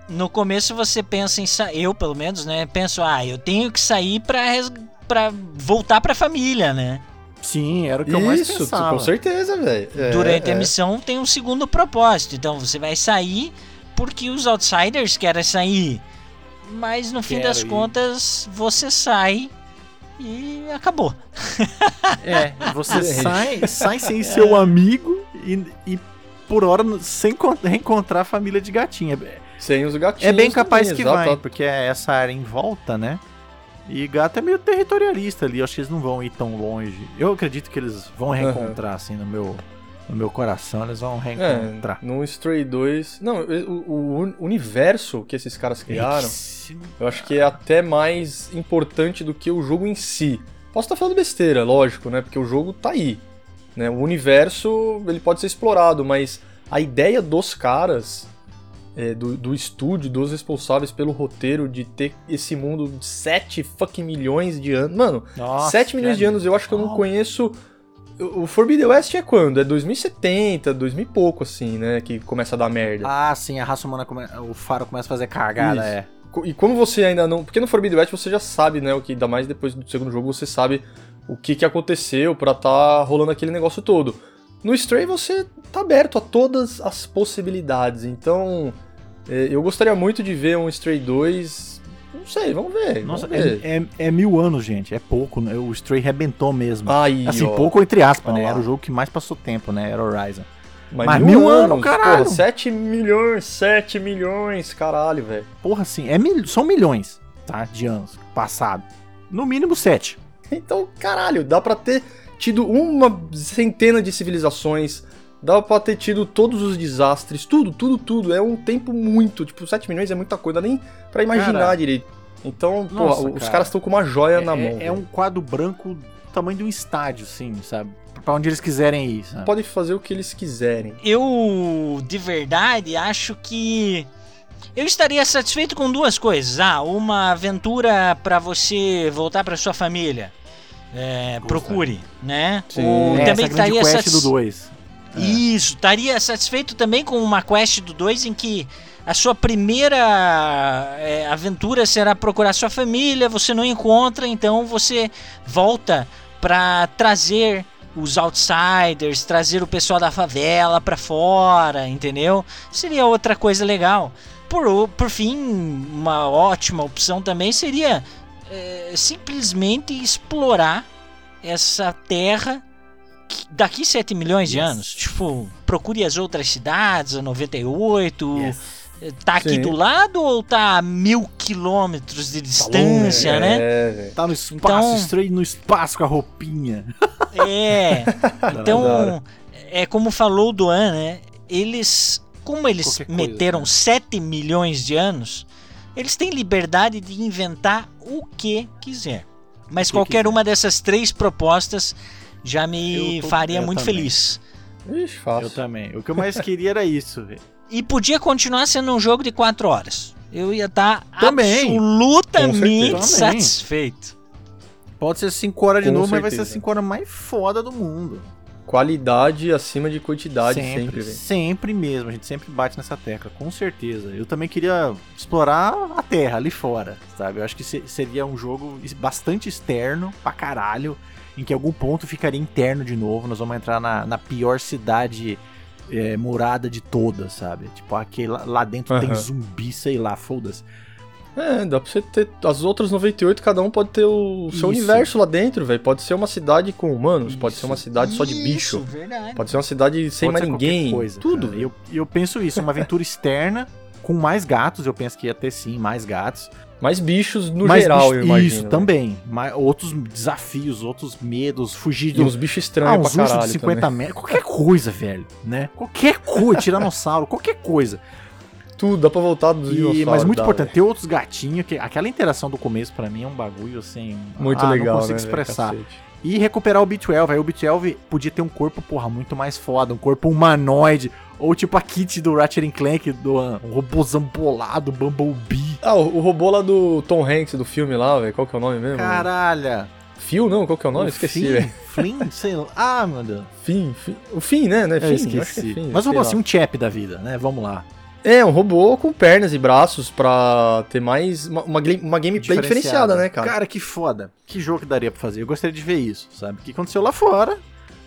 No começo você pensa em sair, eu pelo menos, né? Penso, ah, eu tenho que sair pra, res... pra voltar pra família, né? Sim, era o que eu mais Isso, pensava. com certeza, velho. É, Durante a é. missão tem um segundo propósito. Então você vai sair porque os outsiders querem sair. Mas no fim Quero das ir. contas, você sai e acabou. É, você É. sai, sai sem seu amigo e, e por hora sem encont- reencontrar a família de gatinha. Sem os gatinhos. É bem capaz também, que exato. vai, porque é essa área em volta, né? E gato é meio territorialista ali, eu acho que eles não vão ir tão longe. Eu acredito que eles vão reencontrar, assim, no meu, no meu coração, eles vão reencontrar. É, no Stray 2. Não, o, o un- universo que esses caras criaram, Esse- eu acho que é até mais importante do que o jogo em si. Posso estar falando besteira, lógico, né? Porque o jogo tá aí. Né? O universo ele pode ser explorado, mas a ideia dos caras, é, do, do estúdio, dos responsáveis pelo roteiro de ter esse mundo de 7 fucking milhões de anos. Mano, Nossa, 7 milhões de cara. anos eu acho que eu não conheço. O Forbidden West é quando? É 2070, 2000 e pouco, assim, né? Que começa a dar merda. Ah, sim, a raça humana, come... o faro começa a fazer cagada, Isso. é. E como você ainda não. Porque no Forbidden West você já sabe, né? O que ainda mais depois do segundo jogo você sabe o que, que aconteceu pra tá rolando aquele negócio todo. No Stray você tá aberto a todas as possibilidades. Então, é, eu gostaria muito de ver um Stray 2 Não sei, vamos ver. Nossa, vamos ver. é, é- é mil anos, gente. É pouco. né? O Stray rebentou mesmo. Aí, assim, ó. pouco entre aspas, Olha né? lá. Era o jogo que mais passou tempo, né? Era Horizon. Mas, Mas mil, mil anos, anos, caralho. Porra, 7 milhões, 7 milhões, caralho, velho. Porra, assim, é mil- são milhões, tá? De anos passado. No mínimo sete. Então, caralho, dá pra ter tido uma centena de civilizações, dá pra ter tido todos os desastres, tudo, tudo, tudo. É um tempo muito, tipo, 7 milhões é muita coisa, nem pra imaginar Cara, direito. Então, nossa, porra, os cara. caras estão com uma joia na é, mão. é velho. um quadro branco do tamanho de um estádio, assim, sabe? Pra onde eles quiserem ir, sabe? Podem fazer o que eles quiserem. Eu, de verdade, acho que eu estaria satisfeito com duas coisas. Ah, uma aventura pra você voltar pra sua família. É, procure, né? Sim. Ou É, também essa grande estaria quest satis- do 2. Isso, estaria satisfeito também com uma quest do 2 em que a sua primeira é, aventura será procurar sua família, você não encontra, então você volta pra trazer os outsiders, trazer o pessoal da favela pra fora, entendeu? Seria outra coisa legal. Por, por fim, uma ótima opção também seria é, simplesmente explorar essa terra daqui 7 milhões de Yes. anos. Tipo, procure as outras cidades, a 98. Yes. Tá aqui Sim. do lado ou tá a mil quilômetros de distância, é, né? É. Tá no espaço, Então- no espaço com a roupinha. É. Então, é como falou o Duan, né? Eles, como eles Qualquer coisa, meteram né? 7 milhões de anos, eles têm liberdade de inventar o que quiser. Mas que qualquer quiser. uma dessas três propostas já me tô- faria eu muito também. feliz. Ixi, fácil. Eu também. O que eu mais queria era isso, velho. E podia continuar sendo um jogo de 4 horas. Eu ia estar Também. absolutamente certeza. Satisfeito. Pode ser 5 horas de Com novo, mas vai ser certeza. 5 horas mais foda do mundo. Qualidade acima de quantidade sempre, sempre, velho. sempre mesmo. A gente sempre bate nessa tecla, com certeza. Eu também queria explorar a Terra ali fora, sabe? Eu acho que se- seria um jogo bastante externo pra caralho, em que algum ponto ficaria interno de novo. Nós vamos entrar na, na pior cidade é, morada de todas, sabe? Tipo, aquele, lá- lá dentro tem Aham. zumbi, sei lá, foda-se. É, dá pra você ter. As outras 98, cada um pode ter o seu Isso. universo lá dentro, velho. Pode ser uma cidade com humanos, pode ser Isso. uma cidade só de bicho. Isso, verdade. Pode ser uma cidade sem Pode mais ninguém. coisa, tudo. cara. Eu, eu penso isso, uma aventura externa com mais gatos. Eu penso que ia ter sim mais gatos. Mais bichos no mais geral, bicho- eu imagino. Isso, velho. também. Mas outros desafios, outros medos, fugir de uns bichos ah, estranhos uns pra caralho. de 50 também. metros. Qualquer coisa, velho, né? Qualquer coisa, tiranossauro, qualquer coisa. Tudo, dá pra voltar dos dinossauros. mas muito dá, importante, velho. ter outros gatinhos, que aquela interação do começo pra mim é um bagulho assim. Muito ah, legal, Não consigo né, expressar. E recuperar o B12. Aí o B12 podia ter um corpo, porra, muito mais foda. Um corpo humanoide. Ou tipo a Kit do Ratchet Clank, do um robôzão bolado, Bumblebee. Ah, o, o robô lá do Tom Hanks do filme lá, velho. Qual que é o nome mesmo? Caralho. Phil, não? Qual que é o nome? O Esqueci, velho. Flynn, sei lá. Ah, meu Deus. Fim, Fim. O Fim, né? É Eu Fim? Eu é esqueci. Fim, Mas vamos assim, um chap da vida, né? Vamos lá. É, um robô com pernas e braços pra ter mais. Uma, uma, uma gameplay diferenciada, né, cara? Cara, que foda. Que jogo que daria pra fazer? Eu gostaria de ver isso, sabe? O que aconteceu lá fora?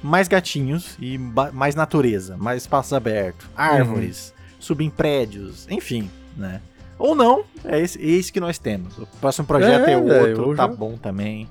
Mais gatinhos e mais natureza, mais espaços abertos, árvores, subir em prédios, enfim, né? Ou não, é esse, é esse que nós temos. O próximo projeto É, é, outro, tá eu- bom também.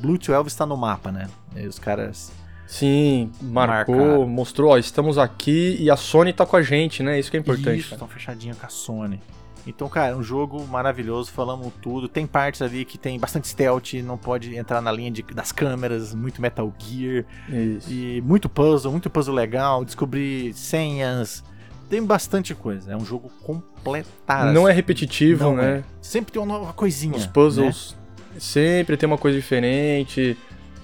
Blue 12 está no mapa, né? E os caras. Sim, marcou, Marcaram. mostrou, ó, estamos aqui e a Sony tá com a gente, né? Isso que é importante. Isso, estão fechadinho com a Sony. Então, cara, um jogo maravilhoso, falamos tudo. Tem partes ali que tem bastante stealth, não pode entrar na linha de- das câmeras, muito Metal Gear. Isso. E muito puzzle, muito puzzle legal, descobrir senhas. Tem bastante coisa. É um jogo completado. Não é repetitivo, Não né? é. Sempre tem uma nova coisinha. Os né? puzzles sempre tem uma coisa diferente.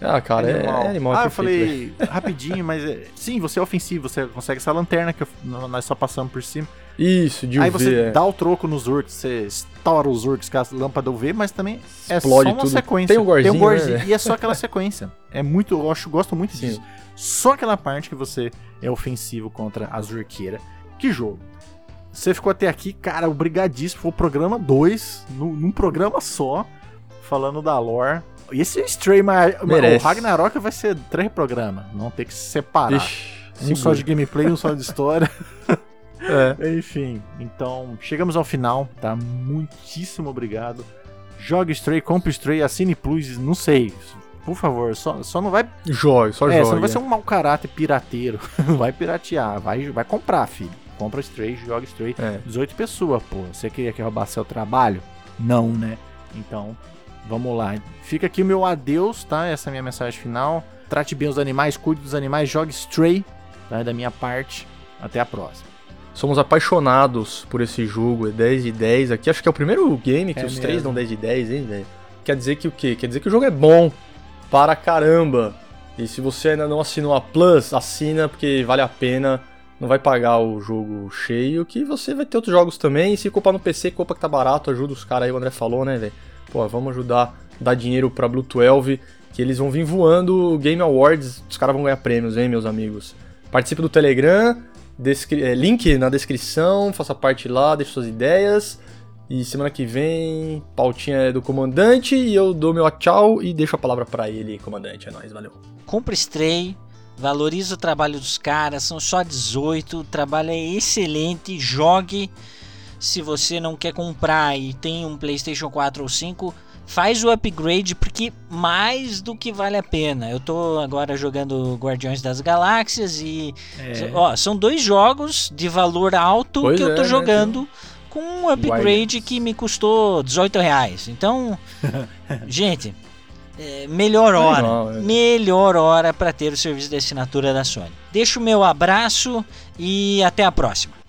Ah, cara, é animal. É, animal ah, eu falei rapidinho, mas é- sim, você é ofensivo, você consegue essa lanterna que eu- nós só passamos por cima. Isso, de Aí UV, você é. dá o troco nos urks, você estoura os urks com a lâmpada UV, mas também é Explode só uma tudo. sequência. Tem o gorzinho, Tem um gorzinho né? e é só aquela sequência. É muito, eu acho, gosto muito Sim. disso. Só aquela parte que você é ofensivo contra a Zurqueira. Que jogo. Você ficou até aqui, cara, obrigadíssimo. Foi o programa 2, num programa só, falando da lore. E esse Stray, mas o Merece. Ragnarok vai ser três programas. Não ter que se separar. Vixe, um só segura. de gameplay, um só de história. É. Enfim, então chegamos ao final, tá? Muitíssimo obrigado Jogue Stray, compre Stray, assine Plus, não sei. Por favor, só, só não vai. Jogue, só é, jogue. Você não vai ser um mau caráter pirateiro. não vai piratear, vai, vai comprar, filho. Compra Stray, joga Stray. É. 18 pessoas, pô. Você queria que roubar seu trabalho? Não, né? Então, vamos lá. Fica aqui o meu adeus, tá? Essa é a minha mensagem final. Trate bem os animais, cuide dos animais, jogue Stray, tá? Da minha parte. Até a próxima. Somos apaixonados por esse jogo, é 10 de 10 aqui. Acho que é o primeiro game que É os mesmo. três dão 10 de 10, hein, velho? Quer dizer que o quê? Quer dizer que o jogo é bom para caramba. E se você ainda não assinou a Plus, assina porque vale a pena. Não vai pagar o jogo cheio, que você vai ter outros jogos também. E se comprar no PC, compra que tá barato, ajuda os caras aí, o André falou, né, velho? Pô, vamos ajudar, dar dinheiro pra Blue 12, que eles vão vir voando Game Awards, os caras vão ganhar prêmios, hein, meus amigos? Participe do Telegram, é, link na descrição, faça parte lá, deixe suas ideias. E semana que vem, pautinha é do comandante e eu dou meu tchau e deixo a palavra pra ele, comandante. É nóis, valeu. Compre Stray, valoriza o trabalho dos caras, são só 18, o trabalho é excelente, jogue. Se você não quer comprar e tem um PlayStation 4 ou 5, faz o upgrade porque mais do que vale a pena. Eu tô agora jogando Guardiões das Galáxias e ó, são dois jogos de valor alto Pois que eu é, tô né? jogando com um upgrade que me custou 18 reais. Então, gente, é, melhor hora, Legal, é. melhor hora para ter o serviço de assinatura da Sony. Deixo o meu abraço e até a próxima.